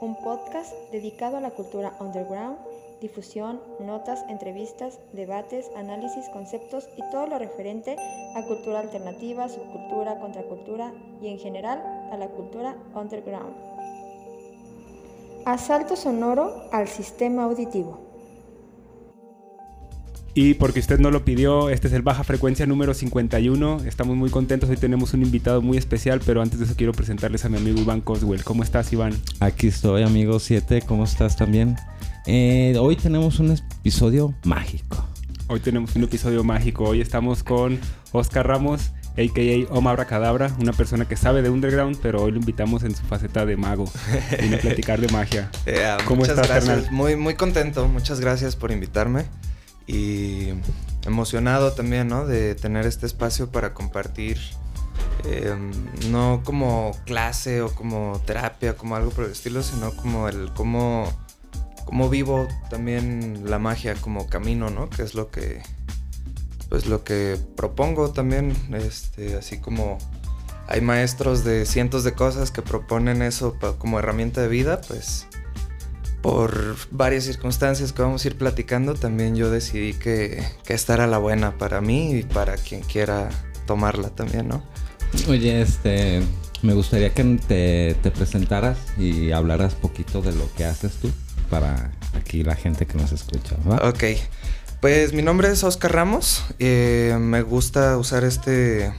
un podcast dedicado a la cultura underground, difusión, notas, entrevistas, debates, análisis, conceptos y todo lo referente a cultura alternativa, subcultura, contracultura y en general a la cultura underground. Asalto sonoro al sistema auditivo. Y porque usted no lo pidió, este es el Baja Frecuencia número 51. Estamos muy contentos, hoy tenemos un invitado muy especial, pero antes de eso quiero presentarles a mi amigo Iván Coswell. ¿Cómo estás, Iván? Aquí estoy, amigo 7. ¿Cómo estás también? Eh, hoy tenemos un episodio mágico. Hoy tenemos un episodio mágico. Hoy estamos con Oscar Ramos, a.k.a. Oma Abracadabra, una persona que sabe de underground, pero hoy lo invitamos en su faceta de mago. Viene a platicar de magia. Yeah, ¿Cómo muchas estás, gracias. Muy, muy contento. Muchas gracias por invitarme. Y emocionado también, ¿no? De tener este espacio para compartir. Eh, no como clase o como terapia, como algo por el estilo, sino como el cómo, cómo vivo también la magia como camino, ¿no? Que es lo que pues lo que propongo también, este, así como hay maestros de cientos de cosas que proponen eso como herramienta de vida, pues por varias circunstancias que vamos a ir platicando, también yo decidí que, que esta era la buena para mí y para quien quiera tomarla también, ¿no? Oye, este, me gustaría que te, te presentaras y hablaras poquito de lo que haces tú para aquí la gente que nos escucha. ¿va? Ok, pues mi nombre es Oscar Ramos, eh, me gusta usar este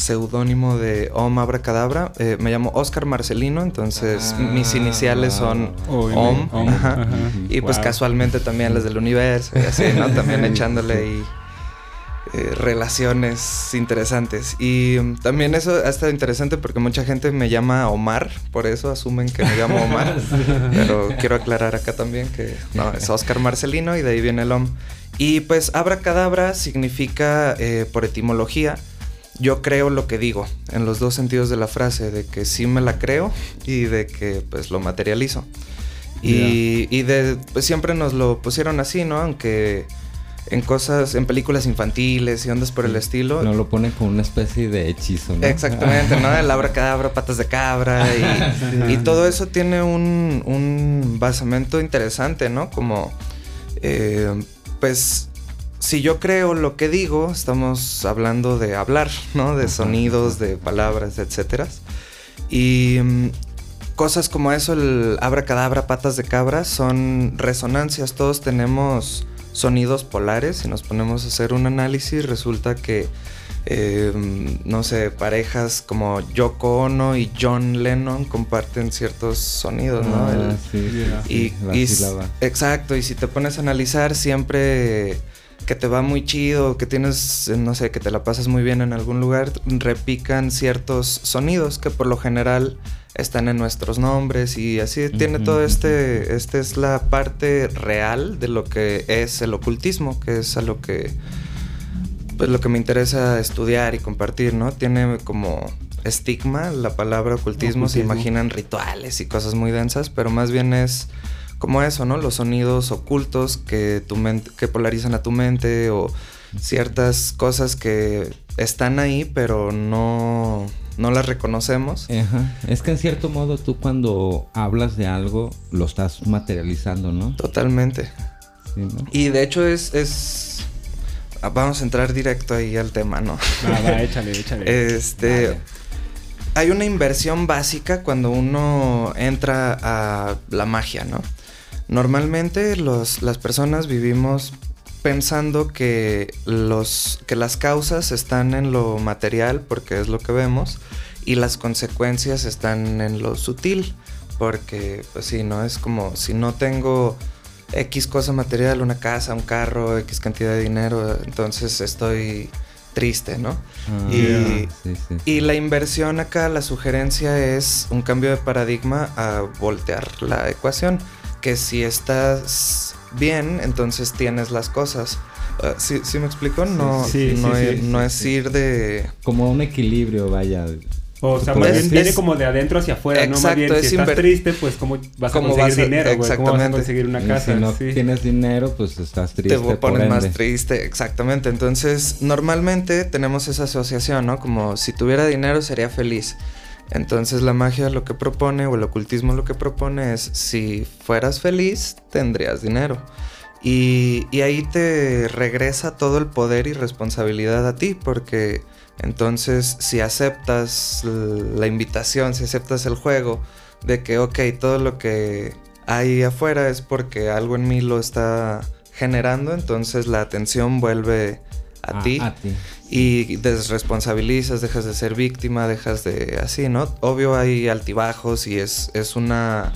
seudónimo de Om Abracadabra. Eh, me llamo Oscar Marcelino, entonces Ah, mis iniciales son Om. Om, ajá. ajá. Y pues Wow. casualmente también las del universo y así, ¿no? También echándole ahí eh, relaciones interesantes. Y mm, también eso ha estado interesante porque mucha gente me llama Omar, por eso asumen que me llamo Omar. Pero quiero aclarar acá también que no, es Oscar Marcelino y de ahí viene el Om. Y pues abracadabra significa, eh, por etimología, yo creo lo que digo, en los dos sentidos de la frase, de que sí me la creo y de que pues lo materializo. Y, y de, pues siempre nos lo pusieron así, ¿no? Aunque en cosas, en películas infantiles y ondas por el estilo. Nos lo ponen como una especie de hechizo, ¿no? Exactamente, ¿no? El abracadabra, patas de cabra y, y todo eso tiene un, un basamento interesante, ¿no? Como, eh, pues, si yo creo lo que digo, estamos hablando de hablar, ¿no? De Ajá, sonidos, de palabras, etcétera. Y mm, cosas como eso, el abracadabra, patas de cabra, son resonancias. Todos tenemos sonidos polares. Si nos ponemos a hacer un análisis, resulta que, eh, no sé, parejas como Yoko Ono y John Lennon comparten ciertos sonidos, ¿no? Ah, El- sí, sí, y, la y- sílaba. exacto, y si te pones a analizar siempre que te va muy chido, que tienes, no sé, que te la pasas muy bien en algún lugar, repican ciertos sonidos que por lo general están en nuestros nombres y así tiene todo este, esta es la parte real de lo que es el ocultismo, que es a lo que, pues lo que me interesa estudiar y compartir, ¿no? Tiene como estigma la palabra ocultismo, se Ocultismo. imaginan rituales y cosas muy densas, pero más bien es como eso, ¿no? Los sonidos ocultos que tu mente, que polarizan a tu mente o ciertas cosas que están ahí, pero no, no las reconocemos. Ajá. Es que en cierto modo tú cuando hablas de algo lo estás materializando, ¿no? Totalmente. Sí, ¿no? Y de hecho es, es... Vamos a entrar directo ahí al tema, ¿no? Va, va, échale, échale. Este... Vale. Hay una inversión básica cuando uno entra a la magia, ¿no? Normalmente los- las personas vivimos pensando que, los, que las causas están en lo material, porque es lo que vemos, y las consecuencias están en lo sutil, porque, pues sí, ¿no? Es como si no tengo X cosa material, una casa, un carro, X cantidad de dinero, entonces estoy triste, ¿no? Ah, y, y, la inversión acá, la sugerencia es un cambio de paradigma a voltear la ecuación, que si estás bien, entonces tienes las cosas. Uh, ¿sí, me explico? No, no, es, no es ir de... Como un equilibrio, vaya. O sea, más bien viene como de adentro hacia afuera, ¿no? Más bien, si estás triste, pues ¿cómo vas a conseguir dinero, güey? ¿Cómo vas a conseguir una casa? si no tienes dinero, pues estás triste, Te pones más triste, exactamente. Entonces, normalmente tenemos esa asociación, ¿no? Como si tuviera dinero sería feliz. Entonces la magia lo que propone, o el ocultismo lo que propone es, si fueras feliz, tendrías dinero. Y, y ahí te regresa todo el poder y responsabilidad a ti, porque entonces, si aceptas la invitación, si aceptas el juego de que, ok, todo lo que hay afuera es porque algo en mí lo está generando, entonces la atención vuelve a, ti, a ti, y desresponsabilizas, dejas de ser víctima, dejas de así, ¿no? Obvio hay altibajos y es, es una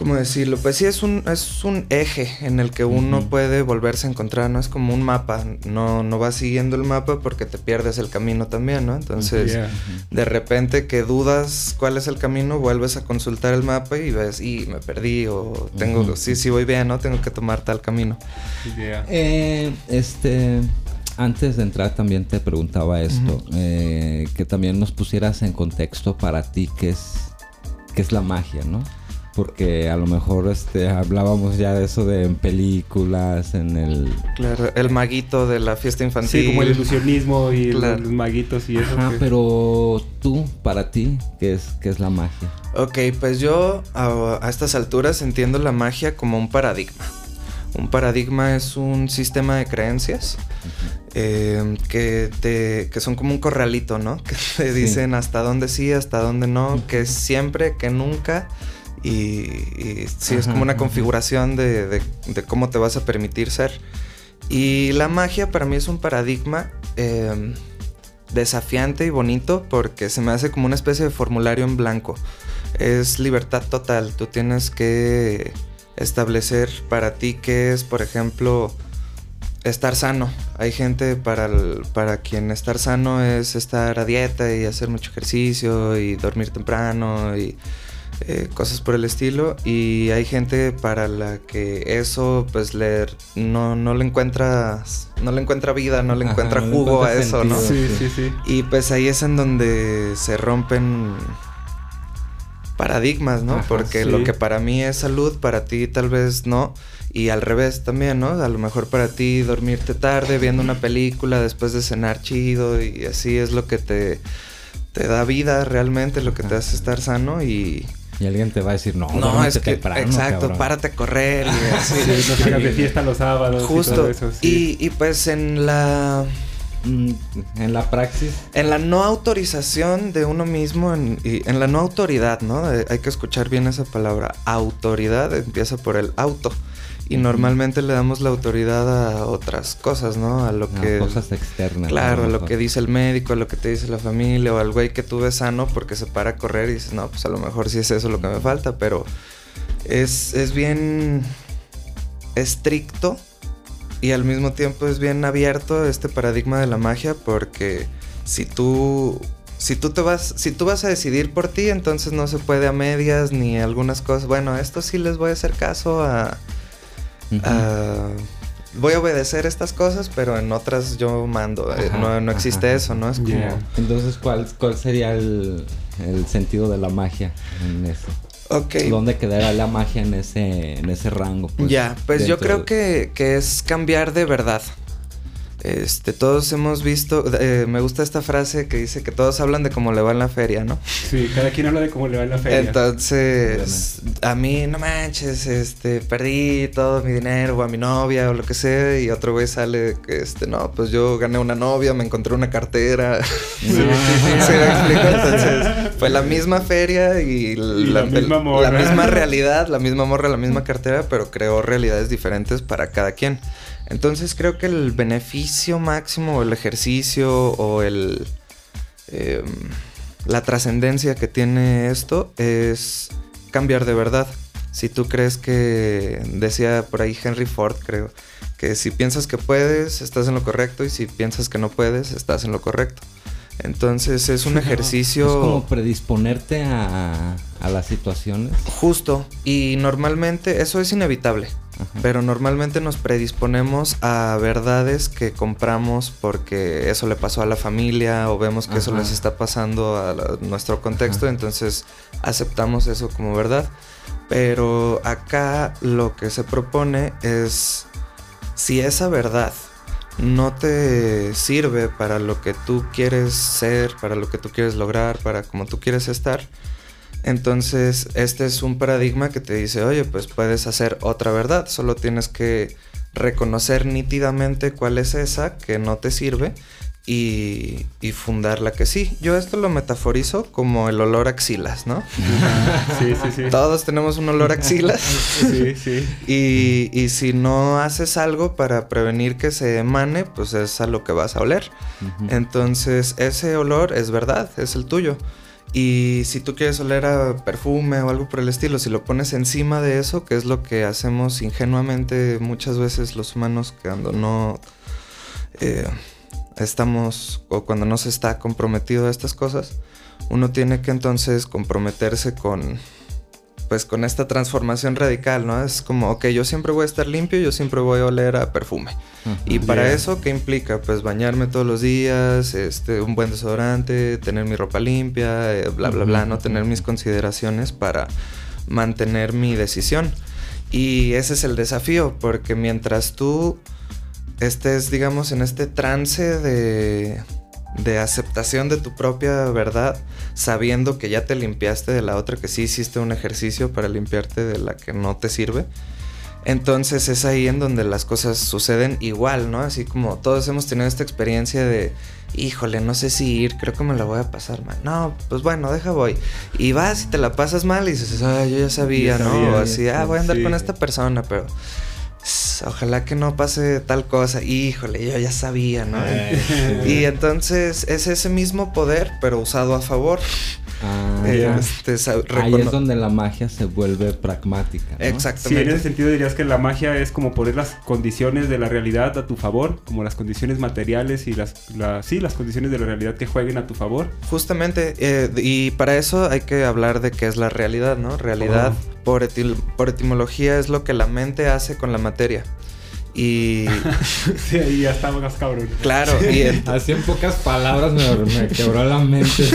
¿cómo decirlo? Pues sí, es un, es un eje en el que uno puede volverse a encontrar, ¿no? Es como un mapa, no, no vas siguiendo el mapa porque te pierdes el camino también, ¿no? Entonces, de repente que dudas cuál es el camino, vuelves a consultar el mapa y ves, y me perdí, o tengo, sí, sí voy bien, ¿no? Tengo que tomar tal camino. Eh, este antes de entrar también te preguntaba esto, eh, que también nos pusieras en contexto para ti qué es, qué es la magia, ¿no? Porque a lo mejor este hablábamos ya de eso de en películas, en el Claro, el maguito de la fiesta infantil. Sí, como el ilusionismo y los maguitos y eso. Ajá, pero tú, para ti, ¿qué es, qué es la magia? Ok, pues yo a, estas alturas entiendo la magia como un paradigma. Un paradigma es un sistema de creencias eh, que, te, que son como un corralito, ¿no? Que te dicen hasta dónde sí, hasta dónde no, que siempre, que nunca y, sí, es como una configuración de, cómo te vas a permitir ser. Y la magia para mí es un paradigma em, desafiante y bonito porque se me hace como una especie de formulario en blanco. Es libertad total. Tú tienes que establecer para ti qué es, por ejemplo, estar sano. Hay gente para, para quien estar sano es estar a dieta y hacer mucho ejercicio y dormir temprano y eh, cosas por el estilo. Y hay gente para la que eso, pues, leer no, no le encuentra, no le encuentra vida, no le encuentra jugo a eso, ¿no? Sí, sí, sí. Y pues ahí es en donde se rompen paradigmas, ¿no? Porque lo que para mí es salud, para ti tal vez no. Y al revés también, ¿no? A lo mejor para ti dormirte tarde viendo una película después de cenar chido y así es lo que te, te da vida realmente, lo que te hace estar sano y, y alguien te va a decir, no, no es que, exacto, párate a correr. Y así. sí, de fiesta los sábados. Justo. Y, todo eso, sí. y, pues en la... Mm, en la praxis. En la no autorización de uno mismo, en, y en la no autoridad, ¿no? hay que escuchar bien esa palabra. Autoridad empieza por el auto. Y normalmente le damos la autoridad a otras cosas, ¿no? A lo que... cosas externas. Claro, a lo que dice el médico, a lo que te dice la familia, o al güey que tú ves sano porque se para a correr y dices, no, pues a lo mejor sí es eso lo que me falta, pero es, es bien estricto y al mismo tiempo es bien abierto este paradigma de la magia porque si tú si tú te vas, si tú vas a decidir por ti, entonces no se puede a medias ni algunas cosas. Bueno, esto sí les voy a hacer caso a, Ah, voy a obedecer estas cosas, pero en otras yo mando. Eh, no, existe eso, ¿no? Es como... Entonces, ¿cuál, cuál sería el, sentido de la magia en eso? Ok. ¿Dónde quedará la magia en ese, en ese rango? Pues, ya, pues yo creo que, que es cambiar de verdad. Este, todos hemos visto, eh, me gusta esta frase que dice que todos hablan de cómo le va en la feria, ¿no? Sí, cada quien habla de cómo le va en la feria. Entonces, a mí, no manches, este, perdí todo mi dinero, o a mi novia, o lo que sea, y otro güey sale que, este, no, pues yo gané una novia, me encontré una cartera. sí, sí, sí, Entonces, fue la misma feria y, la, misma morra. la misma realidad, la misma morra, la misma cartera, pero creó realidades diferentes para cada quien. Entonces creo que el beneficio máximo, el ejercicio o el... Em, la trascendencia que tiene esto es cambiar de verdad. Si tú crees que, decía por ahí Henry Ford, creo, que si piensas que puedes, estás en lo correcto y si piensas que no puedes, estás en lo correcto. Entonces es un ejercicio... Es como predisponerte a, a las situaciones. Justo. Y normalmente eso es inevitable. Pero normalmente nos predisponemos a verdades que compramos porque eso le pasó a la familia o vemos que eso les está pasando a nuestro contexto, entonces aceptamos eso como verdad. Pero acá lo que se propone es si esa verdad no te sirve para lo que tú quieres ser, para lo que tú quieres lograr, para como tú quieres estar, entonces, este es un paradigma que te dice, oye, pues puedes hacer otra verdad, solo tienes que reconocer nítidamente cuál es esa que no te sirve y, fundar la que sí. Yo esto lo metaforizo como el olor a axilas, ¿no? Sí, sí, sí. Todos tenemos un olor a axilas. Sí, sí. Y, y, si no haces algo para prevenir que se emane, pues es a lo que vas a oler. Entonces, ese olor es verdad, es el tuyo. Y si tú quieres oler a perfume o algo por el estilo, si lo pones encima de eso, que es lo que hacemos ingenuamente muchas veces los humanos cuando no eh, estamos o cuando no se está comprometido a estas cosas, uno tiene que entonces comprometerse con pues con esta transformación radical, ¿no? Es como, ok, yo siempre voy a estar limpio, yo siempre voy a oler a perfume. y para eso, ¿qué implica? Pues bañarme todos los días, este, un buen desodorante, tener mi ropa limpia, eh, bla, bla, bla, no tener mis consideraciones para mantener mi decisión. Y ese es el desafío, porque mientras tú estés, digamos, en este trance de de aceptación de tu propia verdad, sabiendo que ya te limpiaste de la otra, que sí hiciste un ejercicio para limpiarte de la que no te sirve. Entonces es ahí en donde las cosas suceden igual, ¿no? Así como todos hemos tenido esta experiencia de, híjole, no sé si ir, creo que me la voy a pasar mal. No, pues bueno, deja voy. Y vas y te la pasas mal y dices, ay, yo ya sabía, ¿no? así, ah, voy a andar con esta persona, pero ojalá que no pase tal cosa. Híjole, yo ya sabía, ¿no? Eh, y entonces es ese mismo poder, pero usado a favor. Ah, este, Ahí es donde la magia se vuelve pragmática. Exactamente. Sí, en ese sentido dirías que la magia es como poner las condiciones de la realidad a tu favor, como las condiciones materiales y las, sí, las condiciones de la realidad que jueguen a tu favor. Justamente, eh, y para eso hay que hablar de qué es la realidad, ¿no? Realidad, oh. por, por etimología, es lo que la mente hace con la materia. Y. sí, ahí ya estamos cabrón. Claro, y así en pocas palabras me, quebró la mente. sí, sí,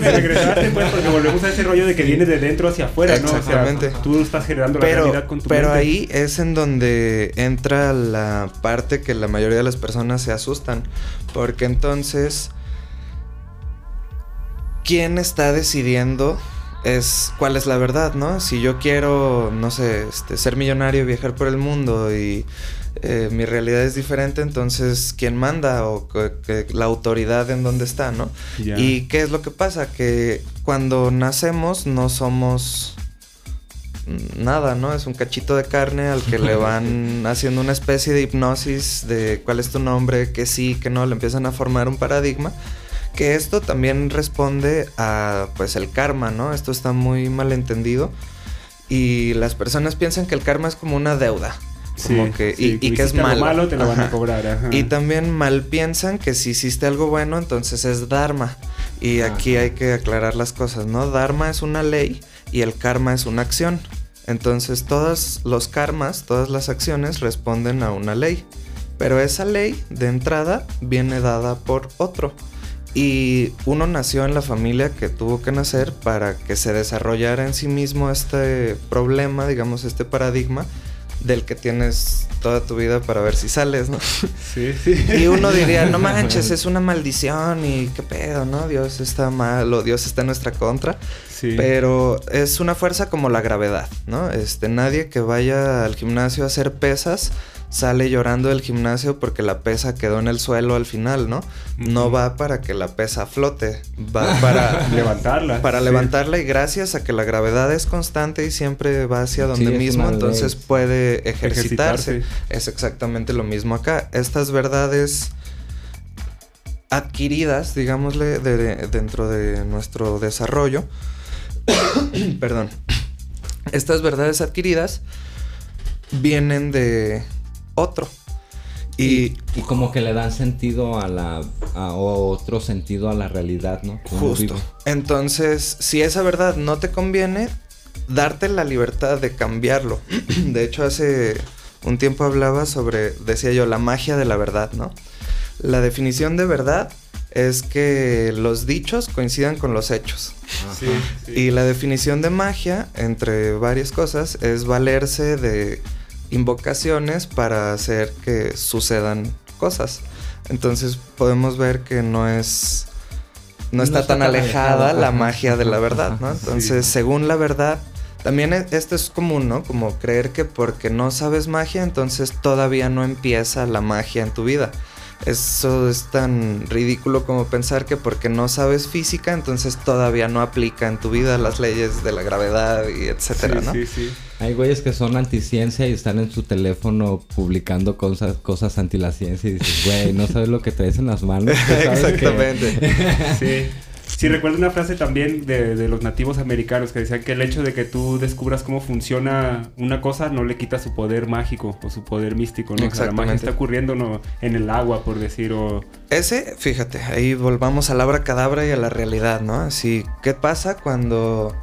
me regresaste, pues, porque volvemos a ese rollo de que viene de dentro hacia afuera, ¿no? Exactamente. tú estás generando la realidad con tu Pero ahí es en donde entra la parte que la mayoría de las personas se asustan. Porque entonces. ¿Quién está decidiendo es cuál es la verdad, ¿no? Si yo quiero, no sé, este, ser millonario, viajar por el mundo y eh, mi realidad es diferente, entonces, ¿quién manda o la autoridad en dónde está, ¿no? Y qué es lo que pasa, que cuando nacemos no somos nada, ¿no? Es un cachito de carne al que le van haciendo una especie de hipnosis de cuál es tu nombre, que sí, que no, le empiezan a formar un paradigma que esto también responde a pues el karma, ¿no? Esto está muy mal entendido y las personas piensan que el karma es como una deuda. Como que, y, que es malo. malo te lo van a cobrar. Y también mal piensan que si hiciste algo bueno, entonces es dharma. Y aquí hay que aclarar las cosas, ¿no? Dharma es una ley y el karma es una acción. Entonces todos los karmas, todas las acciones responden a una ley. Pero esa ley de entrada viene dada por otro. Y uno nació en la familia que tuvo que nacer para que se desarrollara en sí mismo este problema, digamos, este paradigma del que tienes toda tu vida para ver si sales, ¿no? Sí, sí. Y uno diría, no manches, es una maldición y qué pedo, ¿no? Dios está mal o Dios está en nuestra contra. Sí. Pero es una fuerza como la gravedad, ¿no? Este, nadie que vaya al gimnasio a hacer pesas sale llorando del gimnasio porque la pesa quedó en el suelo al final, ¿no? No va para que la pesa flote, va para levantarla. Para levantarla y gracias a que la gravedad es constante y siempre va hacia donde mismo, entonces puede ejercitarse. Es exactamente lo mismo acá. Estas verdades adquiridas, digámosle, dentro de nuestro desarrollo, perdón, estas verdades adquiridas vienen de otro. Y, como que le dan sentido a la. o otro sentido a la realidad, ¿no? justo. Entonces, si esa verdad no te conviene, darte la libertad de cambiarlo. de hecho, hace un tiempo hablaba sobre, decía yo, la magia de la verdad, ¿no? La definición de verdad es que los dichos coincidan con los hechos. Y la definición de magia, entre varias cosas, es valerse de invocaciones para hacer que sucedan cosas. Entonces podemos ver que no es no, está, tan alejada la magia de la verdad, ¿no? Entonces, según la verdad, también e, esto es común, ¿no? Como creer que porque no sabes magia, entonces todavía no empieza la magia en tu vida. Eso es tan ridículo como pensar que porque no sabes física, entonces todavía no aplica en tu vida las leyes de la gravedad y etcétera, ¿no? Sí, sí. Hay güeyes que son anticiencia y están en su teléfono publicando cosas, cosas anti la ciencia y dices, güey, no sabes lo que traes en las manos. Exactamente. sí. Sí, recuerdo una frase también de, los nativos americanos que decían que el hecho de que tú descubras cómo funciona una cosa no le quita su poder mágico o su poder místico, ¿no? O sea, la magia está ocurriendo ¿no? en el agua, por decir, o... Ese, fíjate, ahí volvamos a la cadabra y a la realidad, ¿no? Así, ¿qué pasa cuando...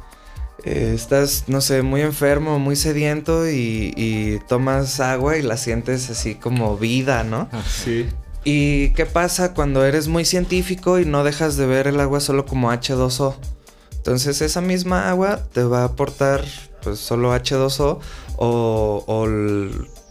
Eh, estás, no sé, muy enfermo, muy sediento y, y, tomas agua y la sientes así como vida, ¿no? Sí. ¿Y qué pasa cuando eres muy científico y no dejas de ver el agua solo como H2O? Entonces esa misma agua te va a aportar pues solo H2O o,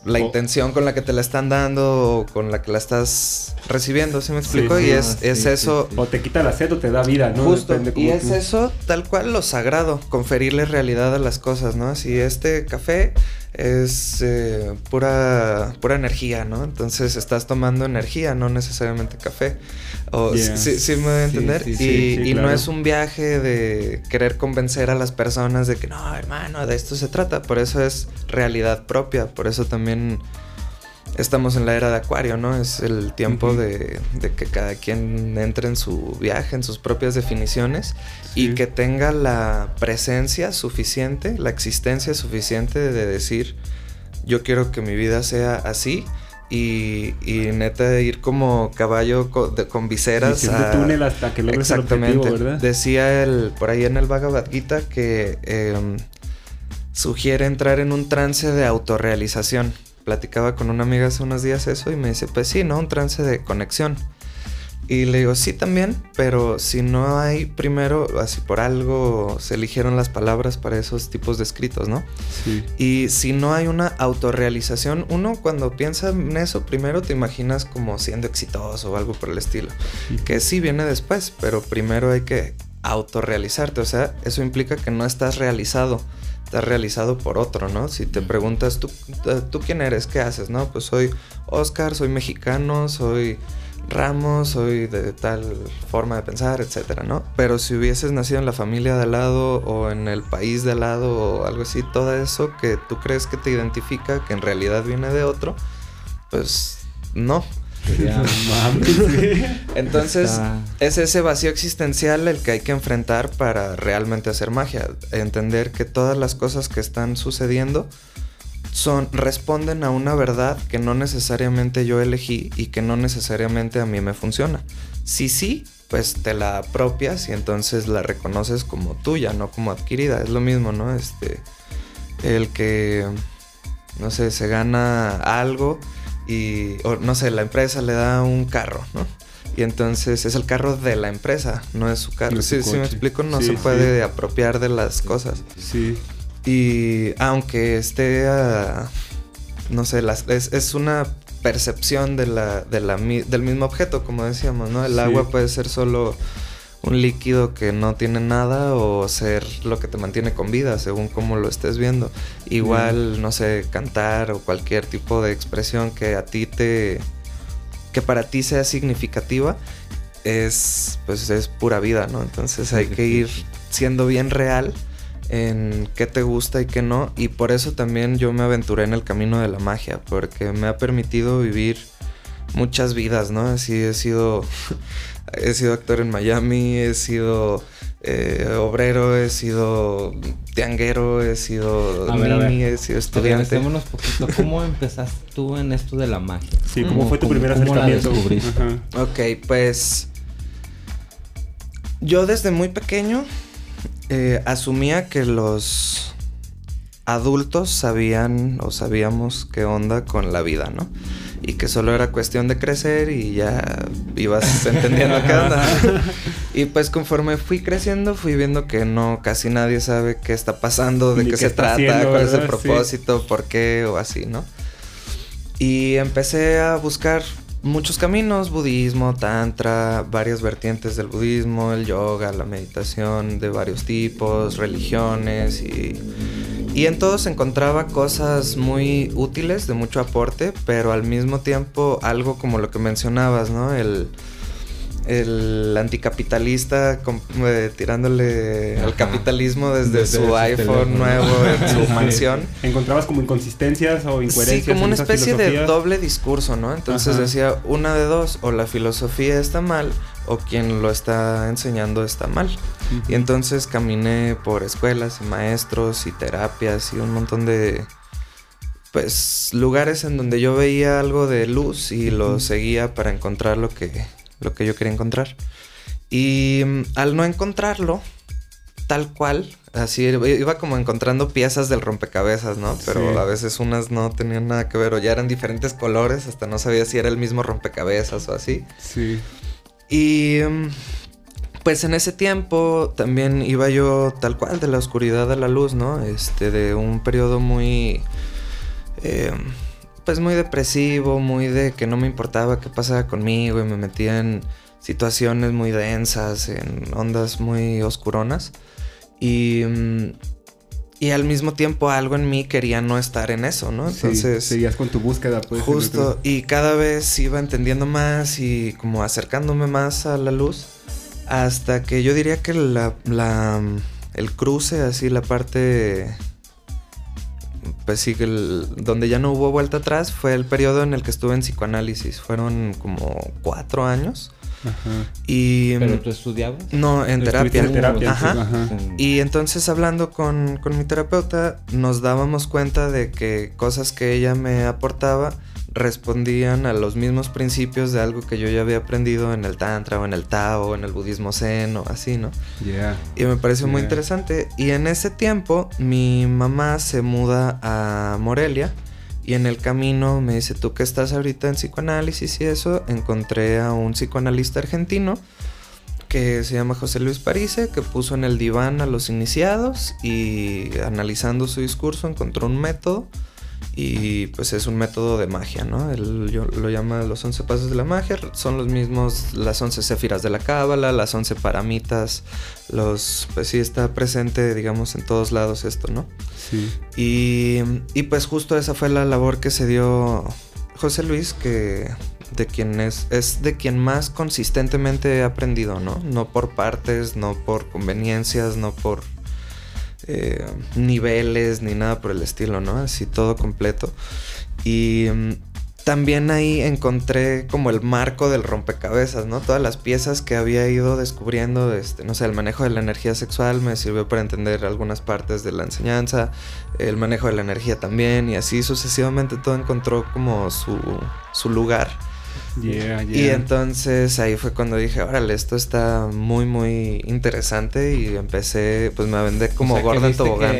la intención con la que te la están dando o con la que la estás recibiendo, ¿sí me explico? y es, es eso... O te quita la sed o te da vida, ¿no? Justo, y es eso tal cual lo sagrado, conferirle realidad a las cosas, ¿no? Si este café es eh, pura, pura energía, ¿no? Entonces estás tomando energía, no necesariamente café. O, sí, me voy a entender. y, no es un viaje de querer convencer a las personas de que no, hermano, de esto se trata. Por eso es realidad propia. Por eso también estamos en la era de Acuario, ¿no? Es el tiempo de, que cada quien entre en su viaje, en sus propias definiciones y que tenga la presencia suficiente, la existencia suficiente de decir, yo quiero que mi vida sea así. Y, y neta ir como caballo con, viseras a, túnel hasta que logres exactamente ¿verdad? decía el por ahí en el Bhagavad Gita que em, sugiere entrar en un trance de autorrealización platicaba con una amiga hace unos días eso y me dice, pues sí, ¿no? Un trance de conexión. Y le digo, sí también, pero si no hay primero, así por algo se eligieron las palabras para esos tipos de escritos, ¿no? Sí. Y si no hay una autorrealización, uno cuando piensa en eso, primero te imaginas como siendo exitoso o algo por el estilo. Que sí viene después, pero primero hay que autorrealizarte, o sea, eso implica que no estás realizado está realizado por otro, ¿no? Si te preguntas, ¿tú, ¿tú quién eres? ¿Qué haces? No, pues soy Oscar, soy mexicano, soy Ramos, soy de tal forma de pensar, etcétera, ¿no? Pero si hubieses nacido en la familia de al lado o en el país de al lado o algo así, todo eso que tú crees que te identifica, que en realidad viene de otro, pues no. Entonces, es ese vacío existencial el que hay que enfrentar para realmente hacer magia. Entender que todas las cosas que están sucediendo son, responden a una verdad que no necesariamente yo elegí y que no necesariamente a mí me funciona. Si sí, pues te la apropias y entonces la reconoces como tuya, no como adquirida. Es lo mismo, ¿no? Este, el que, no sé, se gana algo y, no sé, la empresa le da un carro, ¿no? Y entonces es el carro de la empresa, no es su carro. sí, sí, me explico, no se puede apropiar de las cosas. Sí. Y aunque esté, no sé, las, es, es, una percepción de la, de la, del mismo objeto, como decíamos, ¿no? El agua puede ser solo un líquido que no tiene nada o ser lo que te mantiene con vida, según cómo lo estés viendo. Igual, no sé, cantar o cualquier tipo de expresión que a ti te... que para ti sea significativa, es pues es pura vida, ¿no? Entonces hay que ir siendo bien real en qué te gusta y qué no. Y por eso también yo me aventuré en el camino de la magia, porque me ha permitido vivir muchas vidas, ¿no? Así he sido he sido actor en Miami, he sido eh, obrero, he sido tianguero, he sido mini, he sido estudiante. un poquito. ¿Cómo empezaste tú en esto de la magia? Sí, ¿cómo, fue tu primer acercamiento? Ok, pues yo desde muy pequeño eh, asumía que los adultos sabían o sabíamos qué onda con la vida, ¿no? Y que solo era cuestión de crecer y ya ibas entendiendo qué onda. y pues conforme fui creciendo, fui viendo que no, casi nadie sabe qué está pasando, de qué, se trata, cuál es el propósito, por qué o así, ¿no? Y empecé a buscar muchos caminos, budismo, tantra, varias vertientes del budismo, el yoga, la meditación de varios tipos, religiones y, y en todos encontraba cosas muy útiles, de mucho aporte, pero al mismo tiempo algo como lo que mencionabas, ¿no? El, el anticapitalista eh, tirándole al capitalismo desde, su iPhone nuevo en su mansión. ¿Encontrabas como inconsistencias o incoherencias? Sí, como una especie de doble discurso, ¿no? Entonces decía una de dos, o la filosofía está mal o quien lo está enseñando está mal. Y entonces caminé por escuelas y maestros y terapias y un montón de pues lugares en donde yo veía algo de luz y lo seguía para encontrar lo que lo que yo quería encontrar. Y mm, al no encontrarlo, tal cual, así iba como encontrando piezas del rompecabezas, ¿no? Pero a veces unas no tenían nada que ver o ya eran diferentes colores, hasta no sabía si era el mismo rompecabezas o así. Sí. Y mm, pues en ese tiempo también iba yo tal cual de la oscuridad a la luz, ¿no? Este, de un periodo muy... Eh, pues muy depresivo, muy de que no me importaba qué pasaba conmigo y me metía en situaciones muy densas, en ondas muy oscuronas. Y, mm, y al mismo tiempo algo en mí quería no estar en eso, ¿no? Entonces... seguías con tu búsqueda, pues. Justo, y cada vez iba entendiendo más y como acercándome más a la luz. Hasta que yo diría que la, la el cruce, así la parte pues sí, el, donde ya no hubo vuelta atrás fue el periodo en el que estuve en psicoanálisis. Fueron como cuatro años. Ajá. Y, ¿Pero tú estudiabas? No, en terapia. En terapia. Ajá. Y entonces hablando con, con mi terapeuta nos dábamos cuenta de que cosas que ella me aportaba respondían a los mismos principios de algo que yo ya había aprendido en el Tantra o en el Tao o en el budismo Zen o así, ¿no? Y me pareció muy interesante. Y en ese tiempo mi mamá se muda a Morelia y en el camino me dice, tú que estás ahorita en psicoanálisis y eso, encontré a un psicoanalista argentino que se llama José Luis Parise, que puso en el diván a los iniciados y analizando su discurso encontró un método y pues es un método de magia, ¿no? Él lo llama los 11 pasos de la magia, son los mismos, las 11 céfiras de la cábala, las 11 paramitas, los, pues sí está presente, digamos, en todos lados esto, ¿no? Sí. Y, y pues justo esa fue la labor que se dio José Luis, que de quien es, es de quien más consistentemente he aprendido, ¿no? No por partes, no por conveniencias, no por eh, niveles ni nada por el estilo, ¿no? Así todo completo. Y mm, también ahí encontré como el marco del rompecabezas, ¿no? Todas las piezas que había ido descubriendo, este, no sé, el manejo de la energía sexual me sirvió para entender algunas partes de la enseñanza, el manejo de la energía también, y así sucesivamente todo encontró como su, su lugar. Y entonces ahí fue cuando dije, órale, esto está muy, muy interesante y empecé, pues me vendé como o gorda tobogán.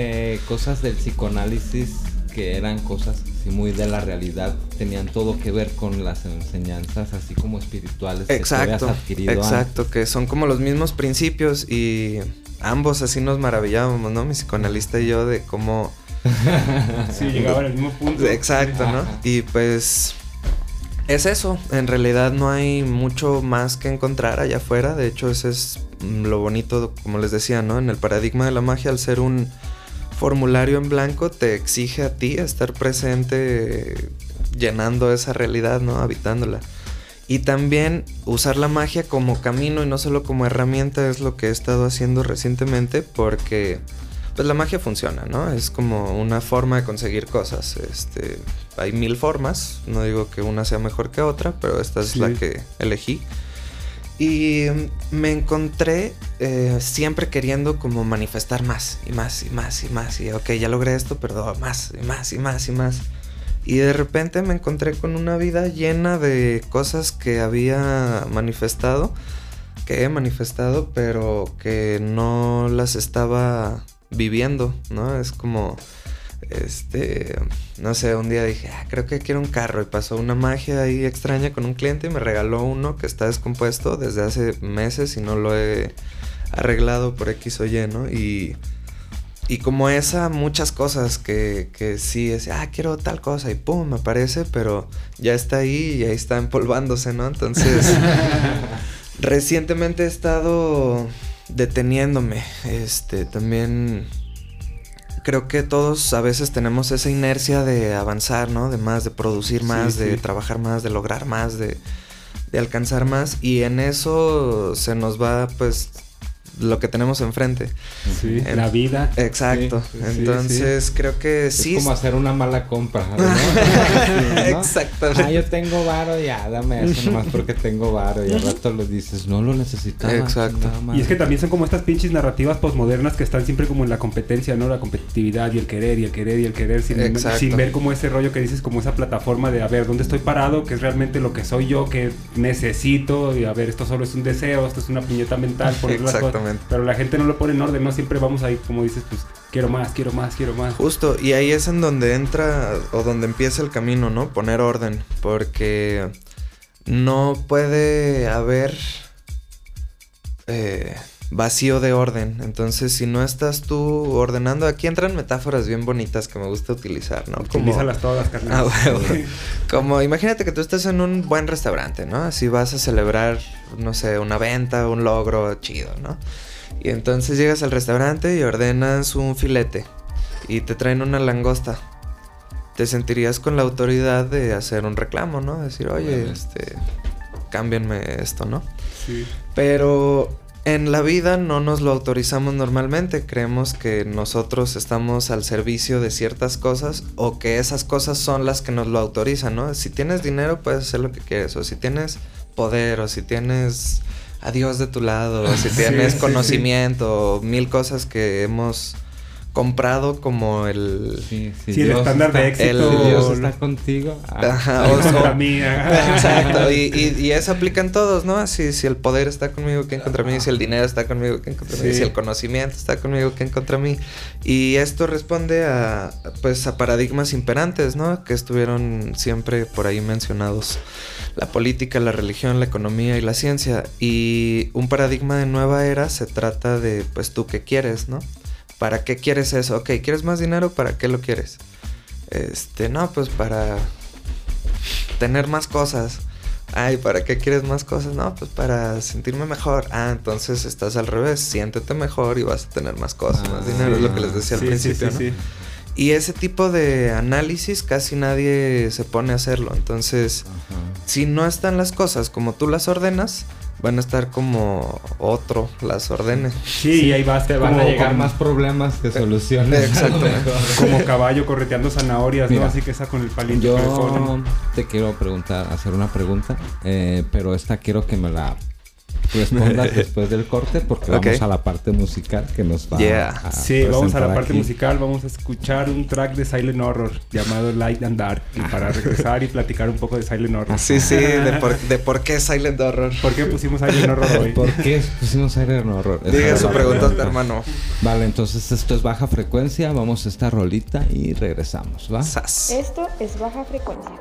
cosas del psicoanálisis que eran cosas así muy de la realidad tenían todo que ver con las enseñanzas así como espirituales exacto, que adquirido exacto que son como los mismos principios y ambos así nos maravillábamos no mi psicoanalista y yo de cómo sí llegaban al mismo punto. Exacto no y pues es eso, en realidad no hay mucho más que encontrar allá afuera, de hecho ese es mm, lo bonito, como les decía, ¿no? En el paradigma de la magia, al ser un formulario en blanco, te exige a ti estar presente llenando esa realidad, ¿no? Habitándola. Y también usar la magia como camino y no solo como herramienta es lo que he estado haciendo recientemente porque pues la magia funciona, ¿no? Es como una forma de conseguir cosas. Este, hay mil formas, no digo que una sea mejor que otra, pero esta es la que elegí. Y me encontré eh, siempre queriendo como manifestar más y más y más y más. Y ok, ya logré esto, pero más y más y más y más. Y de repente me encontré con una vida llena de cosas que había manifestado, que he manifestado, pero que no las estaba viviendo, ¿no? Es como este, no sé, un día dije, ah, creo que quiero un carro y pasó una magia ahí extraña con un cliente y me regaló uno que está descompuesto desde hace meses y no lo he arreglado por X o Y, ¿no? Y, y como esa, muchas cosas que, que sí, es, ah, quiero tal cosa y pum, me aparece, pero ya está ahí y ahí está empolvándose, ¿no? Entonces, recientemente he estado deteniéndome, este, también creo que todos a veces tenemos esa inercia de avanzar, ¿no? De más, de producir más, de trabajar más, de lograr más, de, de alcanzar más. Y en eso se nos va, pues, lo que tenemos enfrente. Sí, la vida. Exacto. Entonces creo que sí. Es como hacer una mala compra. ¿no? Exactamente. Ah, yo tengo varo, ya, dame eso nomás porque tengo varo. Y al rato lo dices, no lo necesitaba. Exacto. Y es que también son como estas pinches narrativas posmodernas que están siempre como en la competencia, ¿no? La competitividad y el querer y el querer y el querer. Sin, sin ver como ese rollo que dices, como esa plataforma de a ver dónde estoy parado, que es realmente lo que soy yo, que necesito. Y a ver, esto solo es un deseo, esto es una puñeta mental. Por Exactamente. Pero la gente no lo pone en orden, ¿no? Siempre vamos ahí, como dices, pues quiero más, quiero más, quiero más. Justo, y ahí es en donde entra o donde empieza el camino, ¿no? Poner orden, porque no puede haber eh, vacío de orden. Entonces, si no estás tú ordenando, aquí entran metáforas bien bonitas que me gusta utilizar, ¿no? Como... Utilízalas todas, carnal. Ah, Como, imagínate que tú estás en un buen restaurante, ¿no? Así vas a celebrar, no sé, una venta, un logro chido, ¿no? Y entonces llegas al restaurante y ordenas un filete y te traen una langosta. Te sentirías con la autoridad de hacer un reclamo, ¿no? Decir, oye, este, cámbienme esto, ¿no? Sí. Pero en la vida no nos lo autorizamos normalmente, creemos que nosotros estamos al servicio de ciertas cosas o que esas cosas son las que nos lo autorizan, ¿no? Si tienes dinero puedes hacer lo que quieres, o si tienes poder, o si tienes a Dios de tu lado, o si tienes conocimiento, mil cosas que hemos comprado como el... Sí, el estándar de éxito. El, Dios está contigo. Ah. Ajá, o, contra mí. Exacto, y, y, eso aplica en todos, ¿no? Si, si el poder está conmigo, ¿quién contra mí? Si el dinero está conmigo, ¿quién contra mí? Si el conocimiento está conmigo, ¿quién contra mí? Y esto responde a, pues, a paradigmas imperantes, ¿no? Que estuvieron siempre por ahí mencionados. La política, la religión, la economía y la ciencia. Y un paradigma de nueva era se trata de, pues, tú qué quieres, ¿no? ¿Para qué quieres eso? Ok, ¿quieres más dinero? ¿Para qué lo quieres? Este, no, pues para tener más cosas. Ay, ¿para qué quieres más cosas? No, pues para sentirme mejor. Ah, entonces estás al revés. Siéntete mejor y vas a tener más cosas, más ah, dinero. es lo que les decía al principio. Sí, ¿no? Y ese tipo de análisis casi nadie se pone a hacerlo. Entonces, si no están las cosas como tú las ordenas, van a estar como otro las órdenes. Sí, y ahí vas, te van a llegar más problemas que soluciones. Exacto. como caballo correteando zanahorias, ¿no? Así que esa con el palito. Yo te quiero preguntar, hacer una pregunta, eh, pero esta quiero que me la respondas después del corte porque vamos a la parte musical que nos va a Sí, vamos a la parte musical, vamos a escuchar un track de Silent Horror llamado Light and Dark para regresar y platicar un poco de Silent Horror. Sí, sí, de por, de por qué Silent Horror. ¿Por qué pusimos Silent Horror hoy? ¿Por qué pusimos Silent Horror? Diga su pregunta, hermano. Vale, entonces esto es baja frecuencia, vamos a esta rolita y regresamos, ¿va? Esto es baja frecuencia.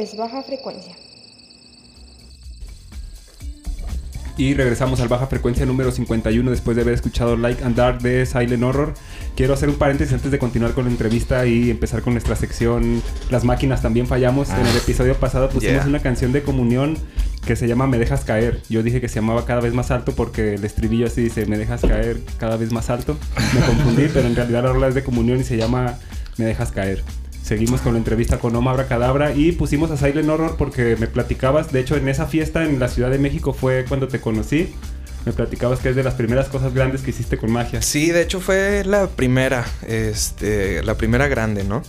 Es Baja Frecuencia. Y regresamos al baja frecuencia número 51 después de haber escuchado Like and Dark de Silent Horror. Quiero hacer un paréntesis antes de continuar con la entrevista y empezar con nuestra sección Las máquinas también fallamos. En el ah. episodio pasado pusimos una canción de comunión que se llama Me dejas caer. Yo dije que se llamaba cada vez más alto porque el estribillo así dice Me dejas caer cada vez más alto. Me confundí, pero en realidad la rola es de comunión y se llama Me dejas caer. Seguimos con la entrevista con Oma Cadabra y pusimos a Silent Horror porque me platicabas, de hecho en esa fiesta en la Ciudad de México fue cuando te conocí. Me platicabas que es de las primeras cosas grandes que hiciste con magia. Sí, de hecho fue la primera, este, la primera grande, ¿no?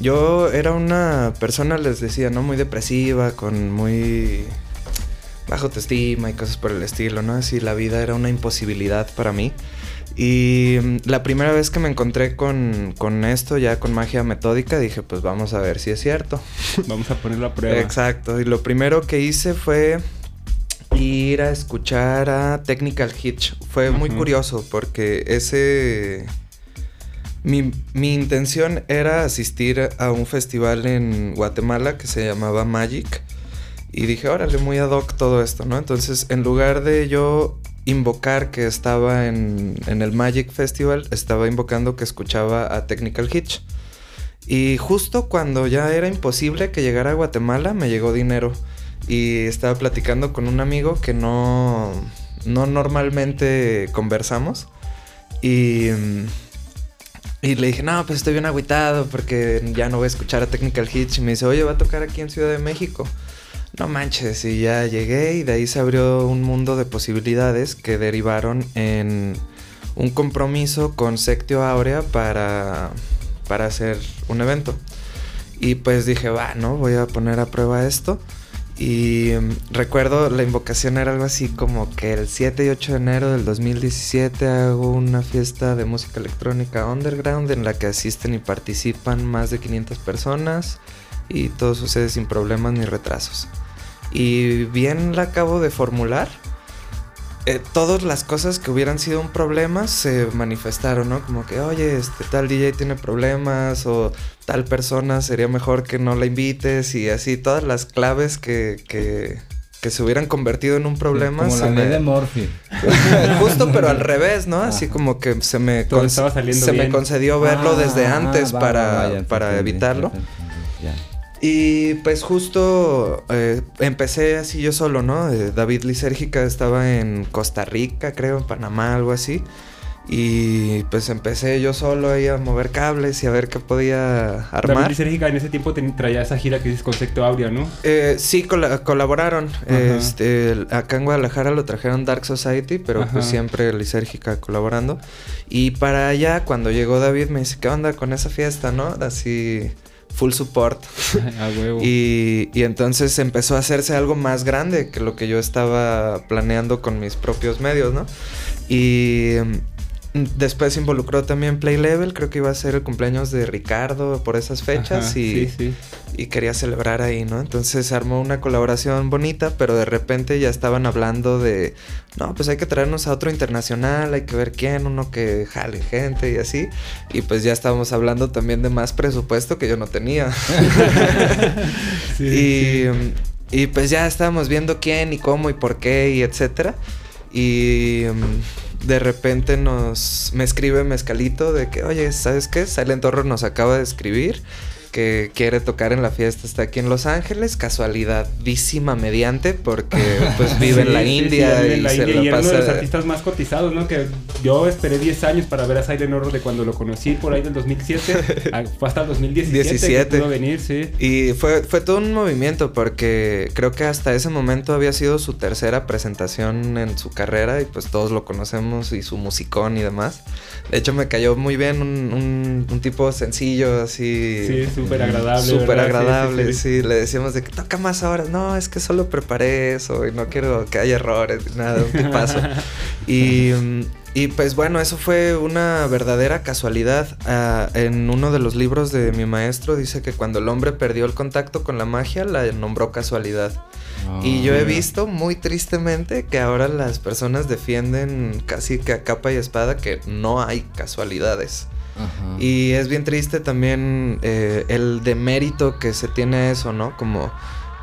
Yo era una persona, les decía, ¿no? Muy depresiva, con muy bajo autoestima y cosas por el estilo, ¿no? Así la vida era una imposibilidad para mí. Y mm, la primera vez que me encontré con, esto, ya con magia metódica, dije, pues vamos a ver si es cierto. Vamos a ponerlo a prueba. Exacto. Y lo primero que hice fue ir a escuchar a Technical Hitch. Fue muy curioso porque ese... Mi, mi, intención era asistir a un festival en Guatemala que se llamaba Magic. Y dije, órale, muy ad hoc todo esto, ¿no? Entonces, en lugar de yo invocar que estaba en, el Magic Festival, estaba invocando que escuchaba a Technical Hitch. Y justo cuando ya era imposible que llegara a Guatemala, me llegó dinero. Y estaba platicando con un amigo que no, no normalmente conversamos. Y, y le dije, no, pues estoy bien agüitado porque ya no voy a escuchar a Technical Hitch. Y me dice, oye, va a tocar aquí en Ciudad de México no manches, y ya llegué y de ahí se abrió un mundo de posibilidades que derivaron en un compromiso con Sectio Aurea para, para hacer un evento. Y pues dije, va, ¿no? Voy a poner a prueba esto. Y mm, recuerdo la invocación era algo así como que el 7 y 8 de enero del 2017 hago una fiesta de música electrónica underground en la que asisten y participan más de 500 personas y todo sucede sin problemas ni retrasos y bien la acabo de formular, eh, todas las cosas que hubieran sido un problema se manifestaron, ¿no? Como que, oye, este tal DJ tiene problemas o tal persona sería mejor que no la invites y así, todas las claves que, que, se hubieran convertido en un problema. Como la ley de Morphy. Justo, pero al revés, ¿no? Así como que se me, se me concedió verlo desde ah, antes para, para evitarlo. Y pues justo eh, empecé así yo solo, ¿no? Eh, David Lisérgica estaba en Costa Rica, creo, en Panamá, algo así. Y pues empecé yo solo ahí a mover cables y a ver qué podía armar. David Lisérgica en ese tiempo traía esa gira que dices Concepto Aurea, ¿no? Eh, sí, colaboraron. Este, acá en Guadalajara lo trajeron Dark Society, pero pues siempre Lisérgica colaborando. Y para allá, cuando llegó David, me dice, ¿qué onda con esa fiesta, no? Así full support. y, y, entonces empezó a hacerse algo más grande que lo que yo estaba planeando con mis propios medios, ¿no? Y Después se involucró también Play Level, creo que iba a ser el cumpleaños de Ricardo por esas fechas y, y quería celebrar ahí, ¿no? Entonces se armó una colaboración bonita, pero de repente ya estaban hablando de, no, pues hay que traernos a otro internacional, hay que ver quién, uno que jale gente y así. Y pues ya estábamos hablando también de más presupuesto que yo no tenía. y, y pues ya estábamos viendo quién y cómo y por qué y etcétera. Y de repente nos me escribe Mezcalito de que, oye, ¿sabes qué? Silent Horror nos acaba de escribir que quiere tocar en la fiesta está aquí en Los Ángeles, casualidadísima mediante, porque pues vive en la India y se la y pasa... uno de los artistas más cotizados, ¿no? Que yo esperé 10 años para ver a Silent Horror de cuando lo conocí por ahí del 2007, fue hasta el 2017 17. que pudo venir, sí. Y fue, fue todo un movimiento porque creo que hasta ese momento había sido su tercera presentación en su carrera y pues todos lo conocemos y su musicón y demás. De hecho me cayó muy bien un, un tipo sencillo así. Súper agradable. Súper agradable, sí, Le decíamos de que toca más horas. No, es que solo preparé eso y no quiero que haya errores, nada, un paso. y, y pues bueno, eso fue una verdadera casualidad. Ah, en uno de los libros de mi maestro dice que cuando el hombre perdió el contacto con la magia, la nombró casualidad. y yo he ah. visto muy tristemente que ahora las personas defienden casi que a capa y espada que no hay casualidades. Y es bien triste también eh, el demérito que se tiene eso, ¿no? Como,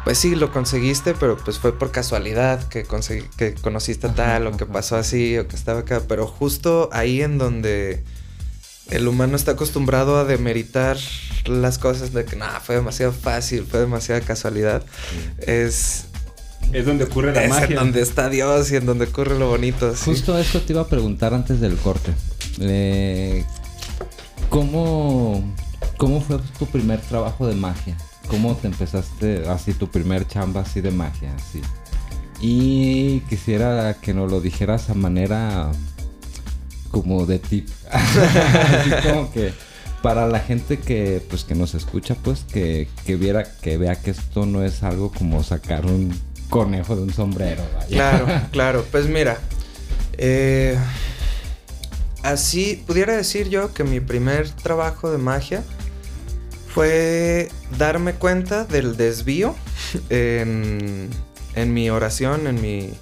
pues sí, lo conseguiste, pero pues fue por casualidad que, que conociste tal, o que pasó así, o que estaba acá. Pero justo ahí en donde el humano está acostumbrado a demeritar las cosas de que, nada, fue demasiado fácil, fue demasiada casualidad. Es es donde ocurre la es en donde está Dios y en donde ocurre lo bonito. Justo esto te iba a preguntar antes del corte. Eh, ¿cómo, ¿Cómo fue tu primer trabajo de magia? ¿Cómo te empezaste así tu primer chamba así de magia? Así? Y quisiera que nos lo dijeras a manera como de tip. así como que para la gente que pues que nos escucha pues que, que viera que vea que esto no es algo como sacar un conejo de un sombrero. Claro, claro. Pues mira, eh, así pudiera decir yo que mi primer trabajo de magia fue darme cuenta del desvío en, en mi oración, en mi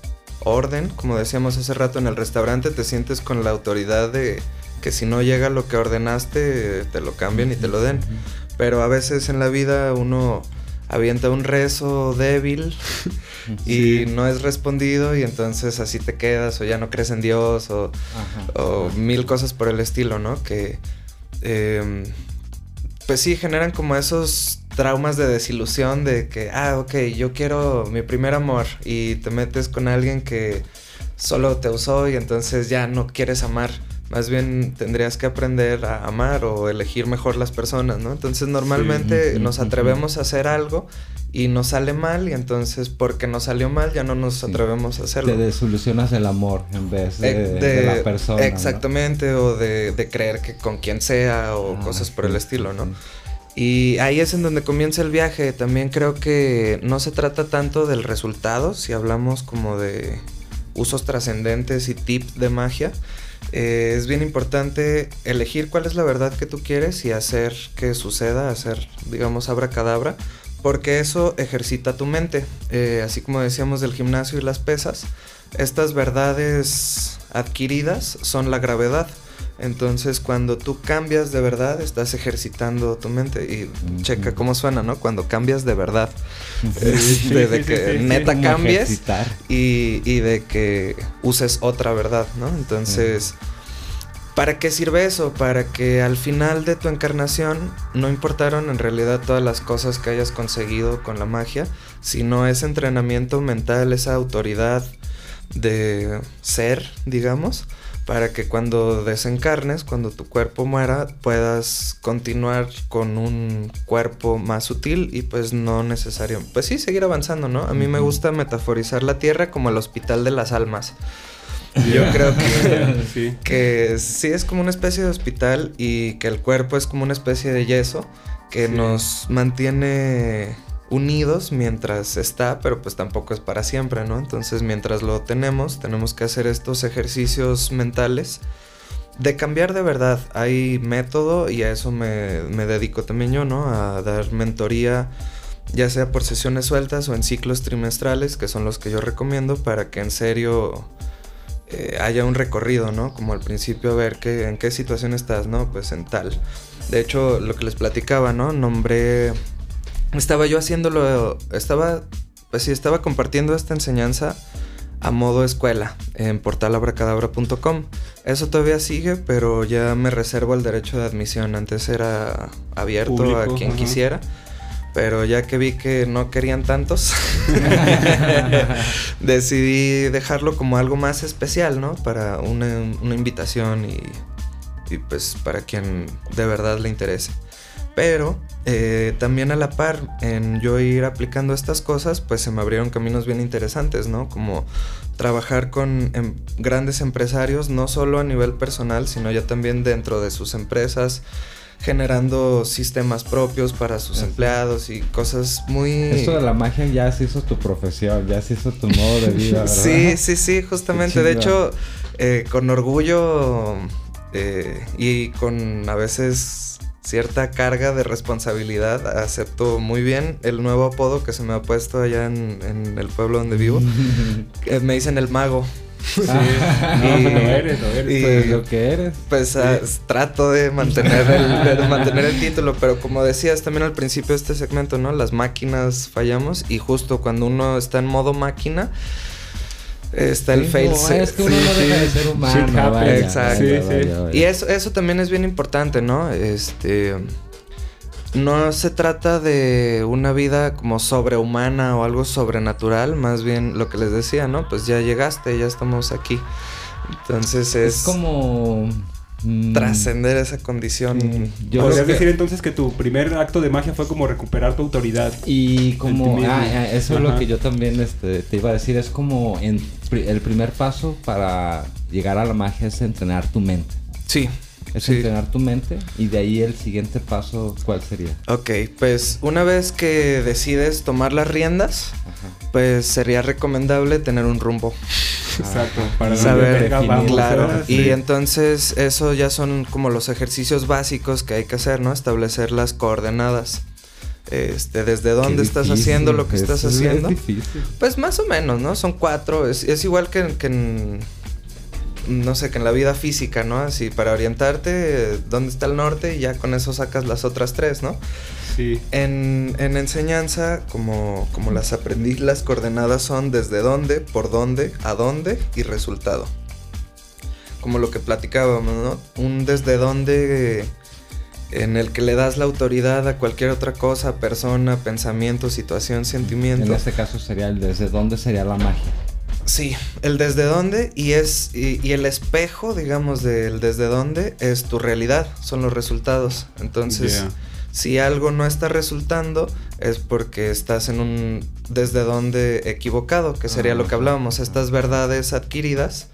orden. Como decíamos hace rato en el restaurante, te sientes con la autoridad de que si no llega lo que ordenaste, te lo cambian y te lo den. Pero a veces en la vida uno avienta un rezo débil y no es respondido y entonces así te quedas o ya no crees en Dios o, mil cosas por el estilo, ¿no? Que em, pues sí generan como esos traumas de desilusión de que, ah, ok, yo quiero mi primer amor y te metes con alguien que solo te usó y entonces ya no quieres amar. Más bien tendrías que aprender a amar o elegir mejor las personas, ¿no? Entonces normalmente nos atrevemos a hacer algo y nos sale mal y entonces porque nos salió mal ya no nos atrevemos a hacerlo. Te desolucionas el amor en vez de, la persona. Exactamente, o de, creer que con quien sea o ah, cosas por el estilo, ¿no? Y ahí es en donde comienza el viaje. También creo que no se trata tanto del resultado, si hablamos como de usos trascendentes y tips de magia, eh, es bien importante elegir cuál es la verdad que tú quieres y hacer que suceda, hacer, digamos, abracadabra, porque eso ejercita tu mente. Eh, así como decíamos del gimnasio y las pesas, estas verdades adquiridas son la gravedad. Entonces, cuando tú cambias de verdad, estás ejercitando tu mente. Y checa cómo suena, ¿no? Cuando cambias de verdad. de, que neta cambies y, y, de que uses otra verdad, ¿no? Entonces, ¿para qué sirve eso? Para que al final de tu encarnación no importaron en realidad todas las cosas que hayas conseguido con la magia, sino ese entrenamiento mental, esa autoridad de ser, digamos para que cuando desencarnes, cuando tu cuerpo muera, puedas continuar con un cuerpo más sutil y pues no necesario, pues sí, seguir avanzando, ¿no? A mí me gusta metaforizar la Tierra como el hospital de las almas. Yo creo que sí. que sí es como una especie de hospital y que el cuerpo es como una especie de yeso que nos mantiene unidos mientras está, pero pues tampoco es para siempre, ¿no? Entonces mientras lo tenemos, tenemos que hacer estos ejercicios mentales de cambiar de verdad. Hay método y a eso me, dedico también yo, ¿no? A dar mentoría, ya sea por sesiones sueltas o en ciclos trimestrales, que son los que yo recomiendo, para que en serio eh, haya un recorrido, ¿no? Como al principio ver qué, en qué situación estás, ¿no? Pues en tal. De hecho, lo que les platicaba, ¿no? Nombré estaba yo haciéndolo, estaba, pues sí, estaba compartiendo esta enseñanza a modo escuela en portalabracadabra.com. Eso todavía sigue, pero ya me reservo el derecho de admisión. Antes era abierto a quien quisiera, pero ya que vi que no querían tantos, decidí dejarlo como algo más especial, ¿no? Para una, invitación y, y pues para quien de verdad le interese. Pero eh, también a la par, en yo ir aplicando estas cosas, pues se me abrieron caminos bien interesantes, ¿no? Como trabajar con em, grandes empresarios, no solo a nivel personal, sino ya también dentro de sus empresas, generando sistemas propios para sus empleados y cosas muy... Esto de la magia ya se hizo tu profesión, ya se hizo tu modo de vida, ¿verdad? sí, sí, sí, justamente. De hecho, eh, con orgullo eh, y con a veces cierta carga de responsabilidad. Acepto muy bien el nuevo apodo que se me ha puesto allá en, el pueblo donde vivo. me dicen el mago. Ah, no, lo eres, lo eres. pues lo que eres. Pues ah, trato de mantener, el, de mantener el título, pero como decías también al principio de este segmento, ¿no? Las máquinas fallamos y justo cuando uno está en modo máquina, está el fail Es que uno no deja de ser humano. Exacto. y eso, eso también es bien importante, ¿no? Este no se trata de una vida como sobrehumana o algo sobrenatural, más bien lo que les decía, ¿no? Pues ya llegaste, ya estamos aquí. Entonces es... Es como... Mm, trascender esa condición. Podrías decir entonces que tu primer acto de magia fue como recuperar tu autoridad. Y como, ah, ah, eso es lo que yo también este, te iba a decir, es como el primer paso para llegar a la magia es entrenar tu mente. Sí, es entrenar tu mente y de ahí el siguiente paso, ¿cuál sería? Ok, pues una vez que decides tomar las riendas, pues sería recomendable tener un rumbo. Exacto, para saber claro. Y entonces eso ya son como los ejercicios básicos que hay que hacer, ¿no? Establecer las coordenadas. Este, desde dónde estás haciendo lo que estás haciendo. Pues más o menos, ¿no? Son cuatro. Es, igual que, que en no sé, que en la vida física, ¿no? Así, para orientarte, ¿dónde está el norte? Y ya con eso sacas las otras tres, ¿no? Sí. En, en enseñanza, como, como las aprendí, las coordenadas son desde dónde, por dónde, a dónde y resultado. Como lo que platicábamos, ¿no? Un desde dónde en el que le das la autoridad a cualquier otra cosa, persona, pensamiento, situación, sentimiento. En este caso sería el desde dónde sería la magia. Sí, el desde dónde y es y, el espejo, digamos, del desde dónde es tu realidad, son los resultados. Entonces, si algo no está resultando es porque estás en un desde dónde equivocado, que sería lo que hablábamos, estas verdades adquiridas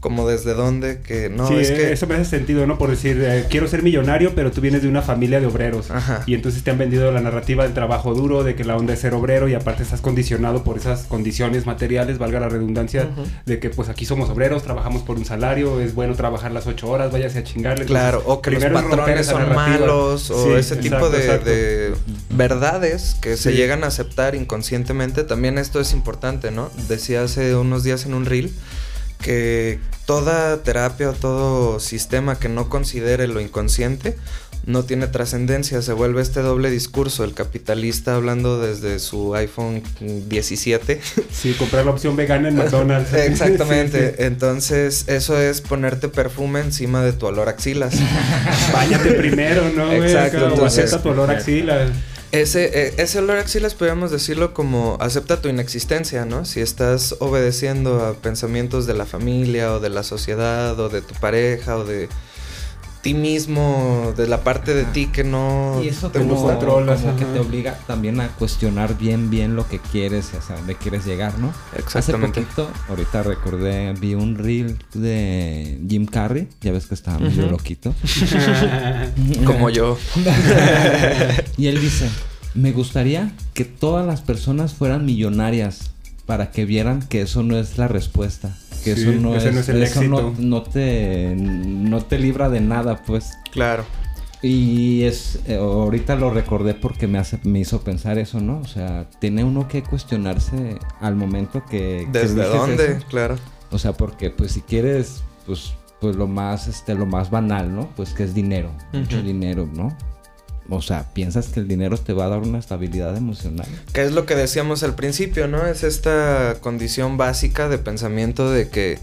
como desde dónde, que no, es que... eso me hace sentido, ¿no? Por decir, eh, quiero ser millonario, pero tú vienes de una familia de obreros. Ajá. Y entonces te han vendido la narrativa del trabajo duro, de que la onda es ser obrero y aparte estás condicionado por esas condiciones materiales, valga la redundancia, de que pues aquí somos obreros, trabajamos por un salario, es bueno trabajar las ocho horas, váyase a chingarle. Claro, o que los patrones son malos, o ese tipo de, verdades que se llegan a aceptar inconscientemente. También esto es importante, ¿no? Decía hace unos días en un reel que toda terapia o todo sistema que no considere lo inconsciente no tiene trascendencia, se vuelve este doble discurso, el capitalista hablando desde su iPhone 17. Sí, comprar la opción vegana en McDonald's. Exactamente, entonces eso es ponerte perfume encima de tu olor axilas. Báñate primero, ¿no? Exacto. Acepta tu olor axilas. Ese, eh, ese olor axilas podríamos decirlo como acepta tu inexistencia, ¿no? Si estás obedeciendo a pensamientos de la familia o de la sociedad o de tu pareja o de ti mismo, de la parte de ti que no y eso te como, que te obliga también a cuestionar bien bien lo que quieres y hasta dónde quieres llegar, ¿no? Exactamente. Hace poquito, ahorita recordé, vi un reel de Jim Carrey, ya ves que estaba medio loquito. como yo. y él dice, me gustaría que todas las personas fueran millonarias para que vieran que eso no es la respuesta que eso no es, eso no, te no te libra de nada, pues. Claro. Y es eh, ahorita lo recordé porque me hace me hizo pensar eso, ¿no? O sea, tiene uno que cuestionarse al momento que ¿Desde dónde? Claro. O sea, porque pues si quieres pues pues lo más este lo más banal, ¿no? Pues que es dinero, mucho dinero, ¿no? O sea, piensas que el dinero te va a dar una estabilidad emocional. Que es lo que decíamos al principio, ¿no? Es esta condición básica de pensamiento de que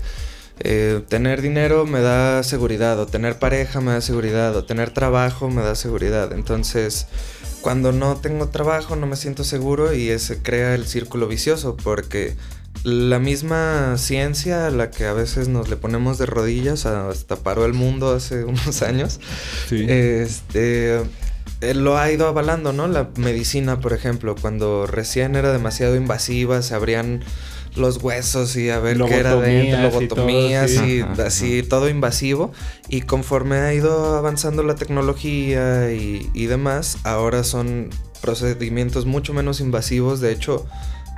eh, tener dinero me da seguridad, o tener pareja me da seguridad, o tener trabajo me da seguridad. Entonces, cuando no tengo trabajo no me siento seguro y se crea el círculo vicioso porque la misma ciencia a la que a veces nos le ponemos de rodillas hasta paró el mundo hace unos años. Sí. Este lo ha ido avalando, ¿no? La medicina, por ejemplo, cuando recién era demasiado invasiva, se abrían los huesos y a ver qué era dentro, lobotomías y, así, todo invasivo. Y conforme ha ido avanzando la tecnología y, y, demás, ahora son procedimientos mucho menos invasivos. De hecho,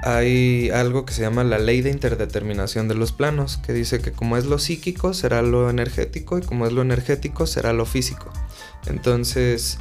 hay algo que se llama la ley de interdeterminación de los planos, que dice que como es lo psíquico, será lo energético, y como es lo energético, será lo físico. Entonces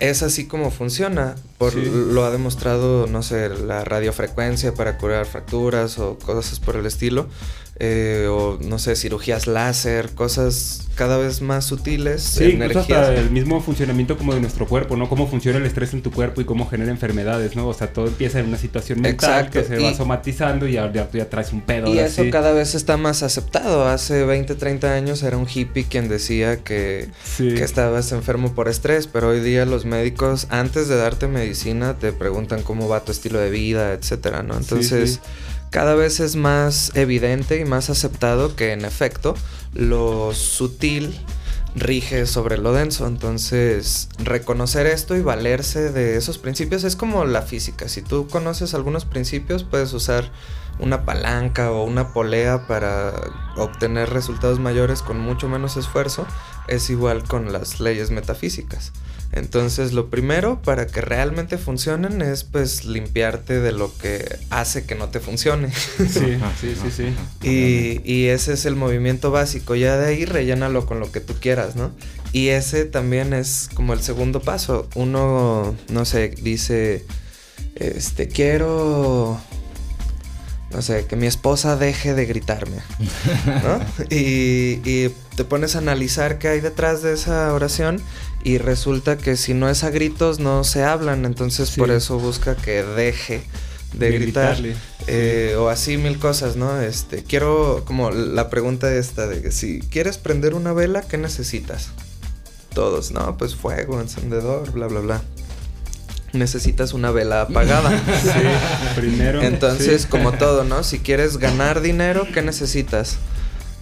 es así como funciona. Por, Lo ha demostrado, no sé, la radiofrecuencia para curar fracturas o cosas por el estilo. Eh, o no sé, cirugías láser, cosas cada vez más sutiles. Sí, incluso hasta el mismo funcionamiento como de nuestro cuerpo, ¿no? Cómo funciona el estrés en tu cuerpo y cómo genera enfermedades, ¿no? O sea, todo empieza en una situación mental que se va somatizando y ya, tú ya traes un pedo. Y eso cada vez está más aceptado. Hace 20, 30 años era un hippie quien decía que, que estabas enfermo por estrés, pero hoy día los médicos, antes de darte medicina, te preguntan cómo va tu estilo de vida, etcétera, ¿no? Entonces cada vez es más evidente y más aceptado que en efecto lo sutil rige sobre lo denso. Entonces, reconocer esto y valerse de esos principios es como la física. Si tú conoces algunos principios, puedes usar una palanca o una polea para obtener resultados mayores con mucho menos esfuerzo. Es igual con las leyes metafísicas. Entonces lo primero para que realmente funcionen es pues limpiarte de lo que hace que no te funcione. Sí, sí, sí, sí. Y, y, ese es el movimiento básico. Ya de ahí rellénalo con lo que tú quieras, ¿no? Y ese también es como el segundo paso. Uno, no sé, dice, este, quiero no sé, que mi esposa deje de gritarme, ¿no? y, y, te pones a analizar qué hay detrás de esa oración y resulta que si no es a gritos no se hablan, entonces por eso busca que deje de, gritar. Eh, o así mil cosas, ¿no? Este, quiero, como la pregunta esta de que si quieres prender una vela, ¿qué necesitas? Todos, no, pues fuego, encendedor, bla, bla, bla necesitas una vela apagada. Sí, primero. Entonces, como todo, ¿no? Si quieres ganar dinero, ¿qué necesitas?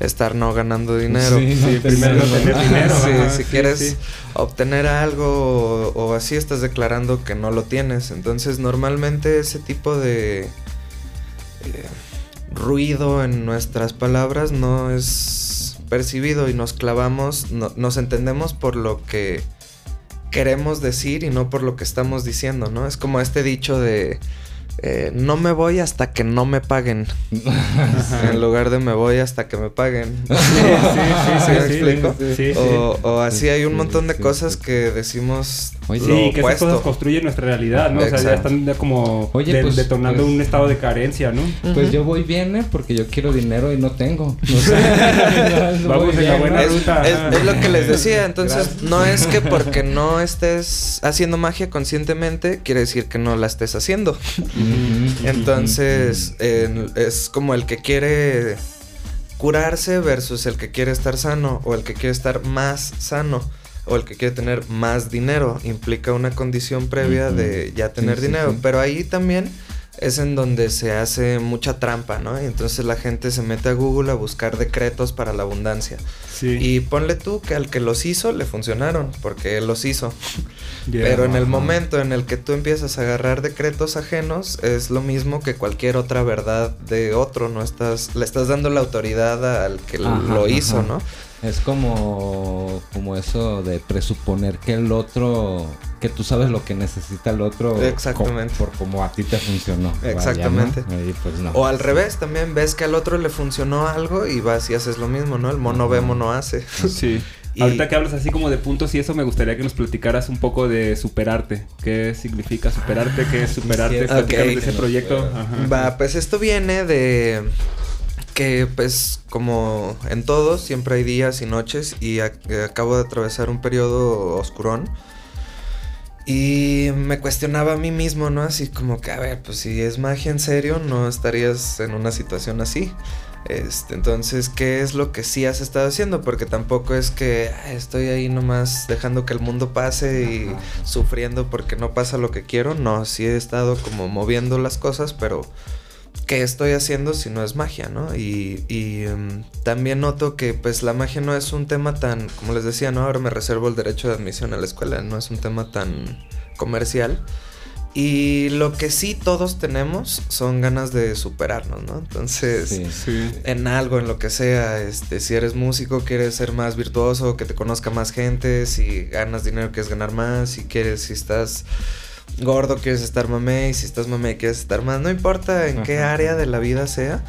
Estar no ganando dinero. Sí, primero tener dinero. si quieres obtener algo o, así estás declarando que no lo tienes. Entonces, normalmente ese tipo de eh, ruido en nuestras palabras no es percibido y nos clavamos, nos entendemos por lo que queremos decir y no por lo que estamos diciendo, ¿no? Es como este dicho de eh, no me voy hasta que no me paguen. en lugar de me voy hasta que me paguen. Sí, sí, sí, sí, o, o, así hay un montón de cosas que decimos. Sí, que esas cosas construyen nuestra realidad, ¿no? O sea, ya están como Oye, pues, detonando pues un estado de carencia, ¿no? Pues yo voy bien, ¿eh? Porque yo quiero dinero y no tengo. Vamos en la buena ruta. Es, lo que les decía. Entonces, no es que porque no estés haciendo magia conscientemente, quiere decir que no la estés haciendo. Entonces, es como el que quiere curarse versus el que quiere estar sano o el que quiere estar más sano o el que quiere tener más dinero. Implica una condición previa de ya tener dinero. Pero ahí también es en donde se hace mucha trampa, ¿no? Y entonces la gente se mete a Google a buscar decretos para la abundancia. Sí. Y ponle tú que al que los hizo le funcionaron, porque él los hizo. Pero en el momento en el que tú empiezas a agarrar decretos ajenos, es lo mismo que cualquier otra verdad de otro, no estás, le estás dando la autoridad al que lo hizo, ¿no? Es como, como eso de presuponer que el otro, que tú sabes lo que necesita el otro. Exactamente. por como a ti te funcionó. Exactamente. Pues o al revés, también ves que al otro le funcionó algo y vas y haces lo mismo, ¿no? El mono ve, mono hace. Sí. Ahorita que hablas así como de puntos y eso, me gustaría que nos platicaras un poco de superarte. ¿Qué significa superarte? ¿Qué es superarte? Okay. de ese proyecto. Va, pues esto viene de que pues como en todo siempre hay días y noches y acabo de atravesar un periodo oscurón y me cuestionaba a mí mismo, ¿no? Así como que, a ver, pues si es magia en serio, no estarías en una situación así. Este, entonces, ¿qué es lo que sí has estado haciendo? Porque tampoco es que estoy ahí nomás dejando que el mundo pase y sufriendo porque no pasa lo que quiero. No, sí he estado como moviendo las cosas, pero qué estoy haciendo si no es magia, ¿no? Y, em, también noto que pues la magia no es un tema tan, como les decía, ¿no? Ahora me reservo el derecho de admisión a la escuela, no es un tema tan comercial. Y lo que sí todos tenemos son ganas de superarnos, ¿no? Entonces, en algo, en lo que sea, este, si eres músico, quieres ser más virtuoso, que te conozca más gente, si ganas dinero, quieres ganar más, si quieres, si estás gordo quieres estar mamé y si estás mamé quieres estar más. No importa en qué área de la vida sea,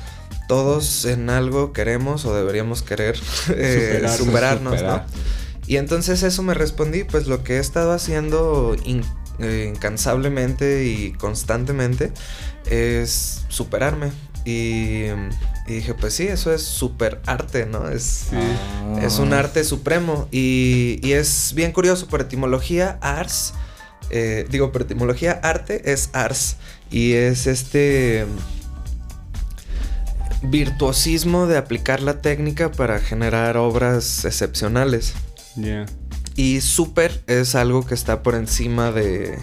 todos en algo queremos o deberíamos querer eh, superarnos, ¿no? Y entonces eso me respondí, pues lo que he estado haciendo eh, incansablemente y constantemente es superarme. Y Y dije, pues sí, eso es súper arte, ¿no? Es, es un arte supremo. Y, y, es bien curioso, por etimología, ars, eh, digo, por etimología, arte es ars. Y es este virtuosismo de aplicar la técnica para generar obras excepcionales. Y súper es algo que está por encima de,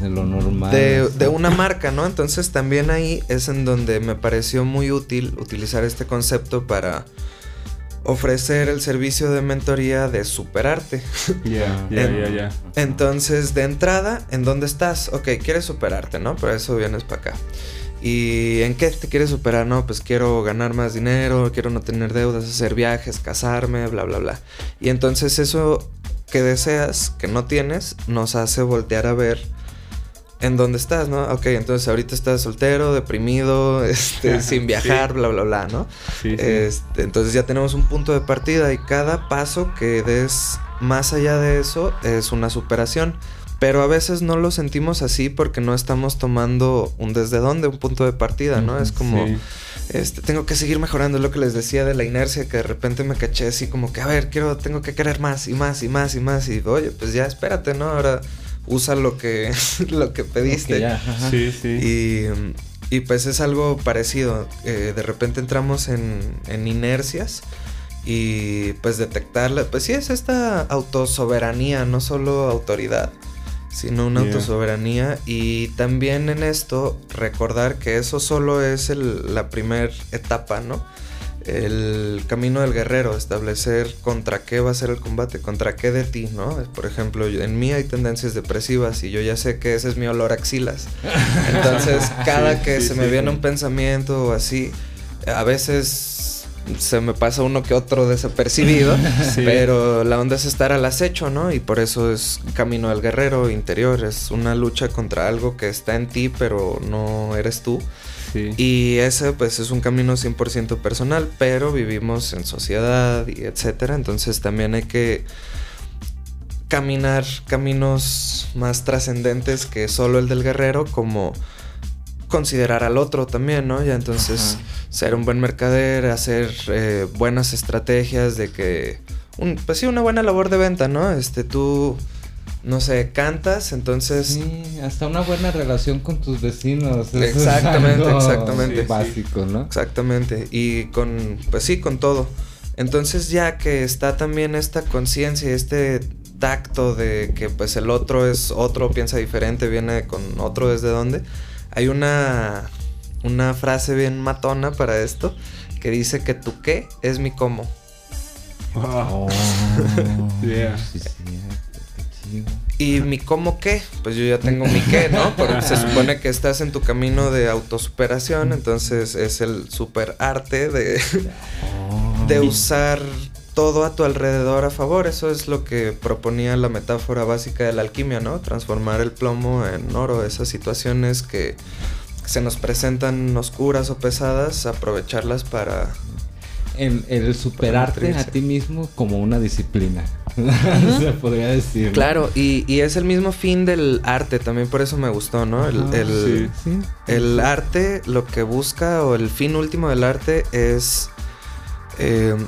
de lo normal. De, una marca, ¿no? Entonces también ahí es en donde me pareció muy útil utilizar este concepto para ofrecer el servicio de mentoría de superarte. Ya, ya, ya, ya. Entonces, de entrada, ¿en dónde estás? Ok, quieres superarte, ¿no? Por eso vienes para acá. ¿Y en qué te quieres superar? No, pues quiero ganar más dinero, quiero no tener deudas, hacer viajes, casarme, bla, bla, bla. Y entonces eso que deseas, que no tienes, nos hace voltear a ver en dónde estás, ¿no? Ok, entonces ahorita estás soltero, deprimido, este, sin viajar, bla, bla, bla, ¿no? Sí, este, entonces ya tenemos un punto de partida y cada paso que des más allá de eso es una superación. Pero a veces no lo sentimos así porque no estamos tomando un desde dónde, un punto de partida, ¿no? es como, este, tengo que seguir mejorando, es lo que les decía de la inercia, que de repente me caché así como que, a ver, quiero, tengo que querer más y más y más y más. Y oye, pues ya espérate, ¿no? Ahora usa lo que, lo que pediste. sí, sí. Y, pues es algo parecido. Eh, de repente entramos en, en, inercias y pues detectarla. Pues sí, es esta autosoberanía, no solo autoridad, sino una autosoberanía. Y también en esto recordar que eso solo es la primera etapa, ¿no? El camino del guerrero, establecer contra qué va a ser el combate, contra qué de ti, ¿no? Por ejemplo, en mí hay tendencias depresivas y yo ya sé que ese es mi olor axilas. Entonces, cada que se me viene un pensamiento o así, a veces se me pasa uno que otro desapercibido, pero la onda es estar al acecho, ¿no? Y por eso es camino del guerrero interior, es una lucha contra algo que está en ti, pero no eres tú. Y ese pues es un camino 100% personal, pero vivimos en sociedad y etcétera, entonces también hay que caminar caminos más trascendentes que solo el del guerrero, como considerar al otro también, ¿no? Ya entonces ser un buen mercader, hacer eh, buenas estrategias de que, un, pues sí, una buena labor de venta, ¿no? Este, tú no sé, cantas, entonces... Sí, hasta una buena relación con tus vecinos. Exactamente, exactamente. básico, ¿no? Exactamente. Y con, pues sí, con todo. Entonces ya que está también esta conciencia, este tacto de que pues el otro es otro, piensa diferente, viene con otro desde dónde, hay una, una frase bien matona para esto que dice que tu qué es mi cómo. Oh, yeah. ¿Y mi cómo qué? Pues yo ya tengo mi qué, ¿no? Porque se supone que estás en tu camino de autosuperación, entonces es el super arte de, de usar todo a tu alrededor a favor. Eso es lo que proponía la metáfora básica de la alquimia, ¿no? Transformar el plomo en oro, esas situaciones que se nos presentan oscuras o pesadas, aprovecharlas para el, superarte a ti mismo como una disciplina. Se podría decir. Claro, y, es el mismo fin del arte, también por eso me gustó, ¿no? El, el, arte lo que busca, o el fin último del arte es em,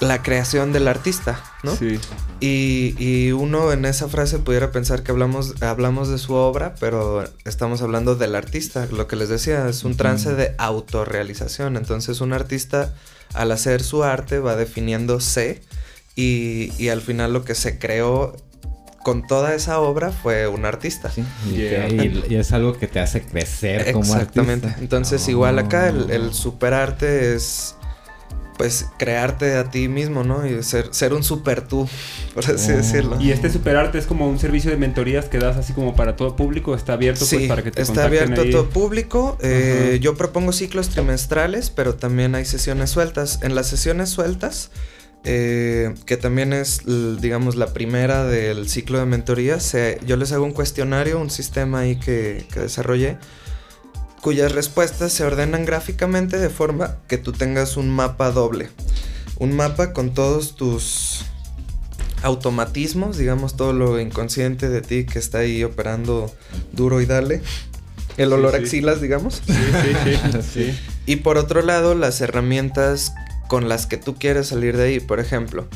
la creación del artista, ¿no? Sí. Y, y, uno en esa frase pudiera pensar que hablamos, hablamos de su obra, pero estamos hablando del artista. Lo que les decía, es un trance de autorrealización. Entonces, un artista al hacer su arte va definiéndose y, y al final lo que se creó con toda esa obra fue un artista. y, es algo que te hace crecer como artista. Exactamente. Entonces, igual acá el, el superarte es pues crearte a ti mismo, ¿no? Y ser, ser un super tú, por así oh. decirlo. Y este superarte es como un servicio de mentorías que das así como para todo público, está abierto pues para que te está abierto a todo público. Eh, yo propongo ciclos trimestrales, pero también hay sesiones sueltas. En las sesiones sueltas, eh, que también es, digamos, la primera del ciclo de mentorías, yo les hago un cuestionario, un sistema ahí que, que desarrollé cuyas respuestas se ordenan gráficamente de forma que tú tengas un mapa doble. Un mapa con todos tus automatismos, digamos todo lo inconsciente de ti que está ahí operando duro y dale. el olor a axilas, digamos. Sí, sí, sí, Y por otro lado, las herramientas con las que tú quieres salir de ahí. Por ejemplo,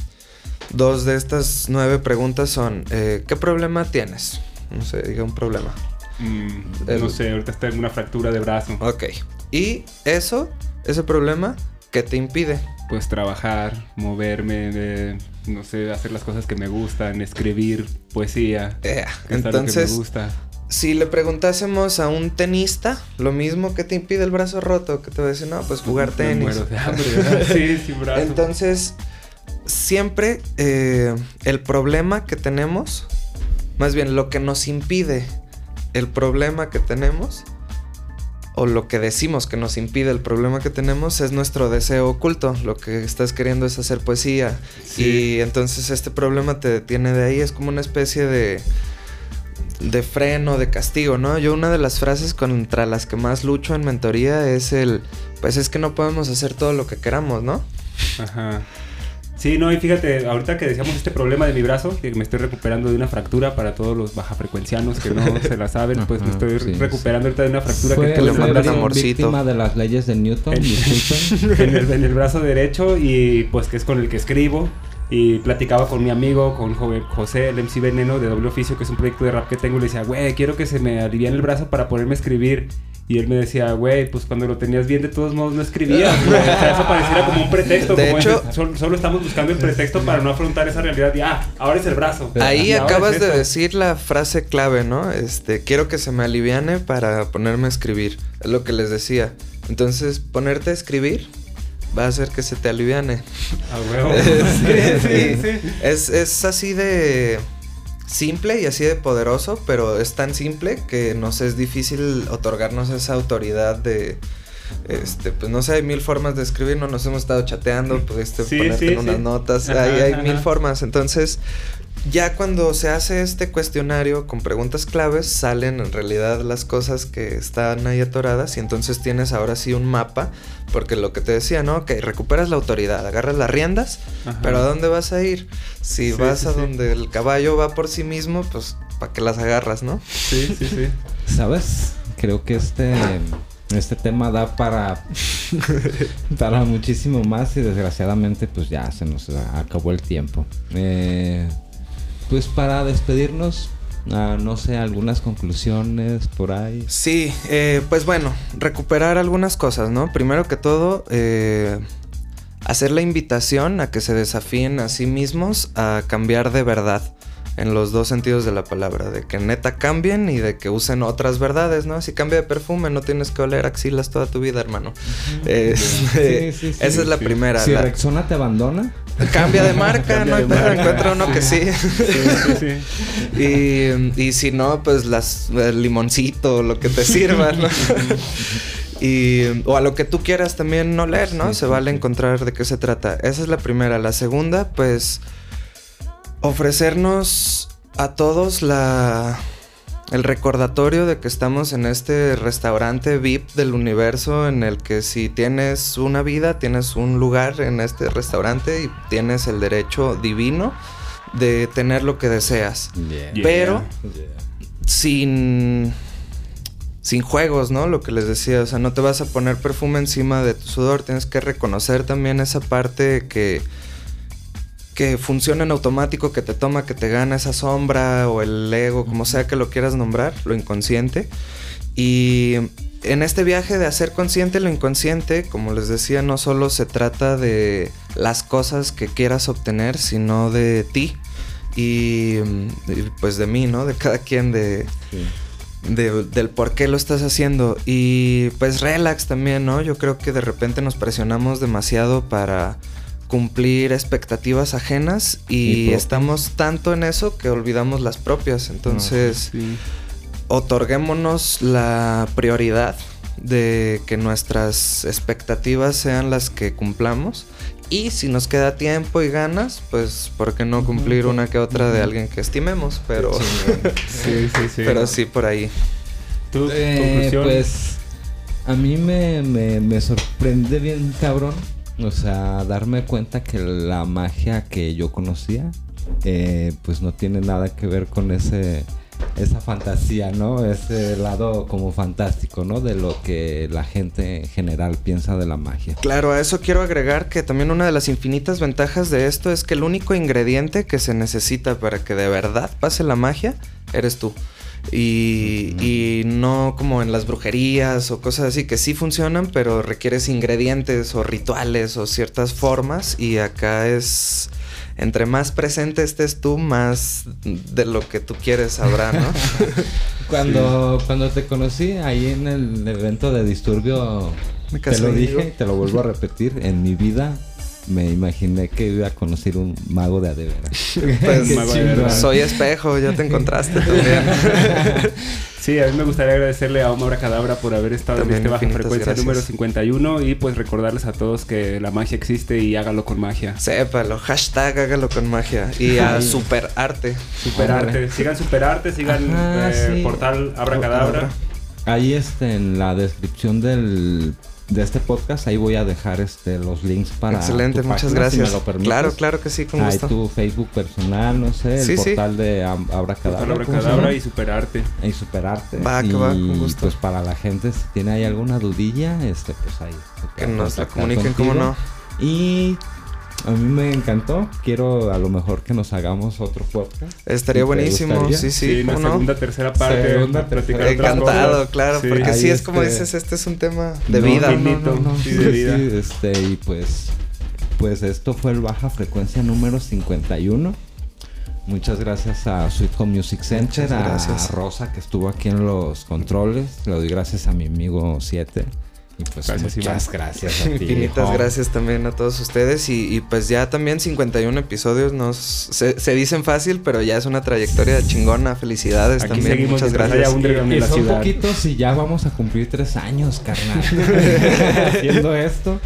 dos de estas nueve preguntas son, eh, ¿qué problema tienes? No sé, diga un problema. Mm, no sé, ahorita está en una fractura de brazo. Ok. Y eso, ese problema, ¿qué te impide? Pues trabajar, moverme, no sé, hacer las cosas que me gustan, escribir poesía. Eh, entonces, me gusta. Si le preguntásemos a un tenista lo mismo que te impide el brazo roto, que te va a decir, no, pues jugar tenis. sí, sin brazo. Entonces, siempre eh, el problema que tenemos, más bien lo que nos impide el problema que tenemos, o lo que decimos que nos impide el problema que tenemos es nuestro deseo oculto. Lo que estás queriendo es hacer poesía. Y entonces este problema te detiene de ahí. Es como una especie de, de freno, de castigo, ¿no? Yo una de las frases contra las que más lucho en mentoría es el, pues es que no podemos hacer todo lo que queramos, ¿no? Ajá. Sí, no, y fíjate, ahorita que decíamos este problema de mi brazo, que me estoy recuperando de una fractura para todos los bajafrecuencianos que no se la saben, pues me estoy recuperando ahorita de una fractura que, le mandas amorcito. víctima de las leyes de Newton, en, el, en el brazo derecho y pues que es con el que escribo. Y platicaba con mi amigo, con José, el MC Veneno de Doble Oficio, que es un proyecto de rap que tengo. Y le decía, güey, quiero que se me aliviane el brazo para poderme escribir. Y él me decía, güey, pues cuando lo tenías bien, de todos modos no escribías, O sea, eso pareciera como un pretexto. De hecho, solo, estamos buscando el pretexto para no afrontar esa realidad. Y, ah, ahora es el brazo. Ahí acabas de decir la frase clave, ¿no? Este, quiero que se me aliviane para ponerme a escribir. Es lo que les decía. Entonces, ponerte a escribir va a hacer que se te aliviane. A huevo. sí, sí, Es, es así de simple y así de poderoso, pero es tan simple que nos es difícil otorgarnos esa autoridad de este, pues no sé, hay mil formas de escribir, no nos hemos estado chateando, pues ponerte en unas notas, hay mil formas. Entonces, ya cuando se hace este cuestionario con preguntas claves, salen en realidad las cosas que están ahí atoradas y entonces tienes ahora sí un mapa, porque lo que te decía, ¿no? Que recuperas la autoridad, agarras las riendas, pero ¿a dónde vas a ir? Si vas a donde el caballo va por sí mismo, pues ¿para qué las agarras, no? Sí, sí, sí. ¿Sabes? Creo que este... Este tema da para, para muchísimo más y desgraciadamente pues ya se nos acabó el tiempo. Eh, pues para despedirnos, ah, no sé, algunas conclusiones por ahí. Sí, eh, pues bueno, recuperar algunas cosas, ¿no? Primero que todo, eh, hacer la invitación a que se desafíen a sí mismos a cambiar de verdad en los dos sentidos de la palabra, de que neta cambien y de que usen otras verdades, ¿no? Si cambia de perfume, no tienes que oler axilas toda tu vida, hermano. Este, esa es la primera. Si Rexona te abandona. Cambia de marca, no hay encuentra uno que sí. y, y, si no, pues las, el limoncito, lo que te sirva, ¿no? Y, o a lo que tú quieras también no leer, ¿no? Se vale encontrar de qué se trata. Esa es la primera. La segunda, pues ofrecernos a todos la el recordatorio de que estamos en este restaurante VIP del universo en el que si tienes una vida, tienes un lugar en este restaurante y tienes el derecho divino de tener lo que deseas. Pero sin sin juegos, ¿no? Lo que les decía, o sea, no te vas a poner perfume encima de tu sudor, tienes que reconocer también esa parte que que funciona en automático, que te toma, que te gana esa sombra o el ego, como sea que lo quieras nombrar, lo inconsciente. Y en este viaje de hacer consciente lo inconsciente, como les decía, no solo se trata de las cosas que quieras obtener, sino de ti y, pues de mí, ¿no? De cada quien, de, del por qué lo estás haciendo. Y pues relax también, ¿no? Yo creo que de repente nos presionamos demasiado para cumplir expectativas ajenas y, estamos tanto en eso que olvidamos las propias. Entonces, otorguémonos la prioridad de que nuestras expectativas sean las que cumplamos. Y si nos queda tiempo y ganas, pues, ¿por qué no cumplir una que otra de alguien que estimemos? Pero sí, sí, sí. Pero sí, por ahí. ¿Tu eh, Pues a mí me, me, me sorprende bien, cabrón o sea, darme cuenta que la magia que yo conocía, eh, pues no tiene nada que ver con ese esa fantasía, ¿no? Ese lado como fantástico, ¿no? De lo que la gente en general piensa de la magia. Claro, a eso quiero agregar que también una de las infinitas ventajas de esto es que el único ingrediente que se necesita para que de verdad pase la magia eres tú. Y, no como en las brujerías o cosas así que sí funcionan, pero requieres ingredientes o rituales o ciertas formas. Y acá es entre más presente estés tú, más de lo que tú quieres habrá, ¿no? cuando, cuando te conocí ahí en el evento de Disturbio, te lo dije y te lo vuelvo a repetir, en mi vida me imaginé que iba a conocer un mago de adevera. Pues, soy espejo, ya te encontraste también. Sí, a mí me gustaría agradecerle a Omar Cadabra por haber estado en este baja frecuencia número 51 y pues recordarles a todos que la magia existe y hágalo con magia. Sépalo, hashtag hágalo con magia y a Superarte. Superarte, sigan Superarte, sigan eh, portal Abra Cadabra. Ahí este, en la descripción del de este podcast, ahí voy a dejar este los links para. Excelente, muchas gracias. claro, claro que sí, con Ahí tu Facebook personal, no sé, el portal de Abracadabra. y Superarte. Y Superarte. Va, que va, con gusto. Pues para la gente, si tiene ahí alguna dudilla, este, pues ahí. Que nos la comuniquen, cómo no. Y a mí me encantó. Quiero a lo mejor que nos hagamos otro podcast. Estaría buenísimo. Sí, sí. sí una segunda, tercera parte. Segunda, tercera, Encantado, claro. porque sí es como este dices, este es un tema de vida. No, no, sí, de vida. este, y pues, pues esto fue el Baja Frecuencia número 51. Muchas gracias a Sweet Home Music Center, a Rosa que estuvo aquí en los controles. Le doy gracias a mi amigo 7. Y pues gracias, muchas gracias a ti. Infinitas gracias también a todos ustedes. Y, pues ya también 51 episodios nos se, dicen fácil, pero ya es una trayectoria chingona. Felicidades también. muchas gracias. Y, son poquitos y ya vamos a cumplir tres años, carnal. haciendo esto.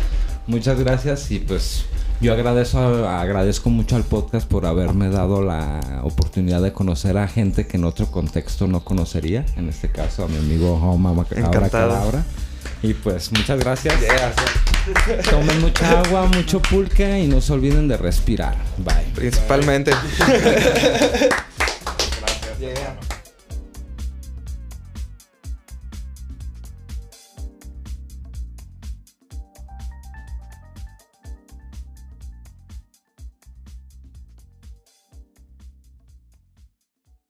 Muchas gracias y pues yo agradezco, agradezco mucho al podcast por haberme dado la oportunidad de conocer a gente que en otro contexto no conocería. En este caso a mi amigo Homa Macabra. Y pues muchas gracias. Tomen mucha agua, mucho pulque y no se olviden de respirar. Bye. Principalmente. gracias.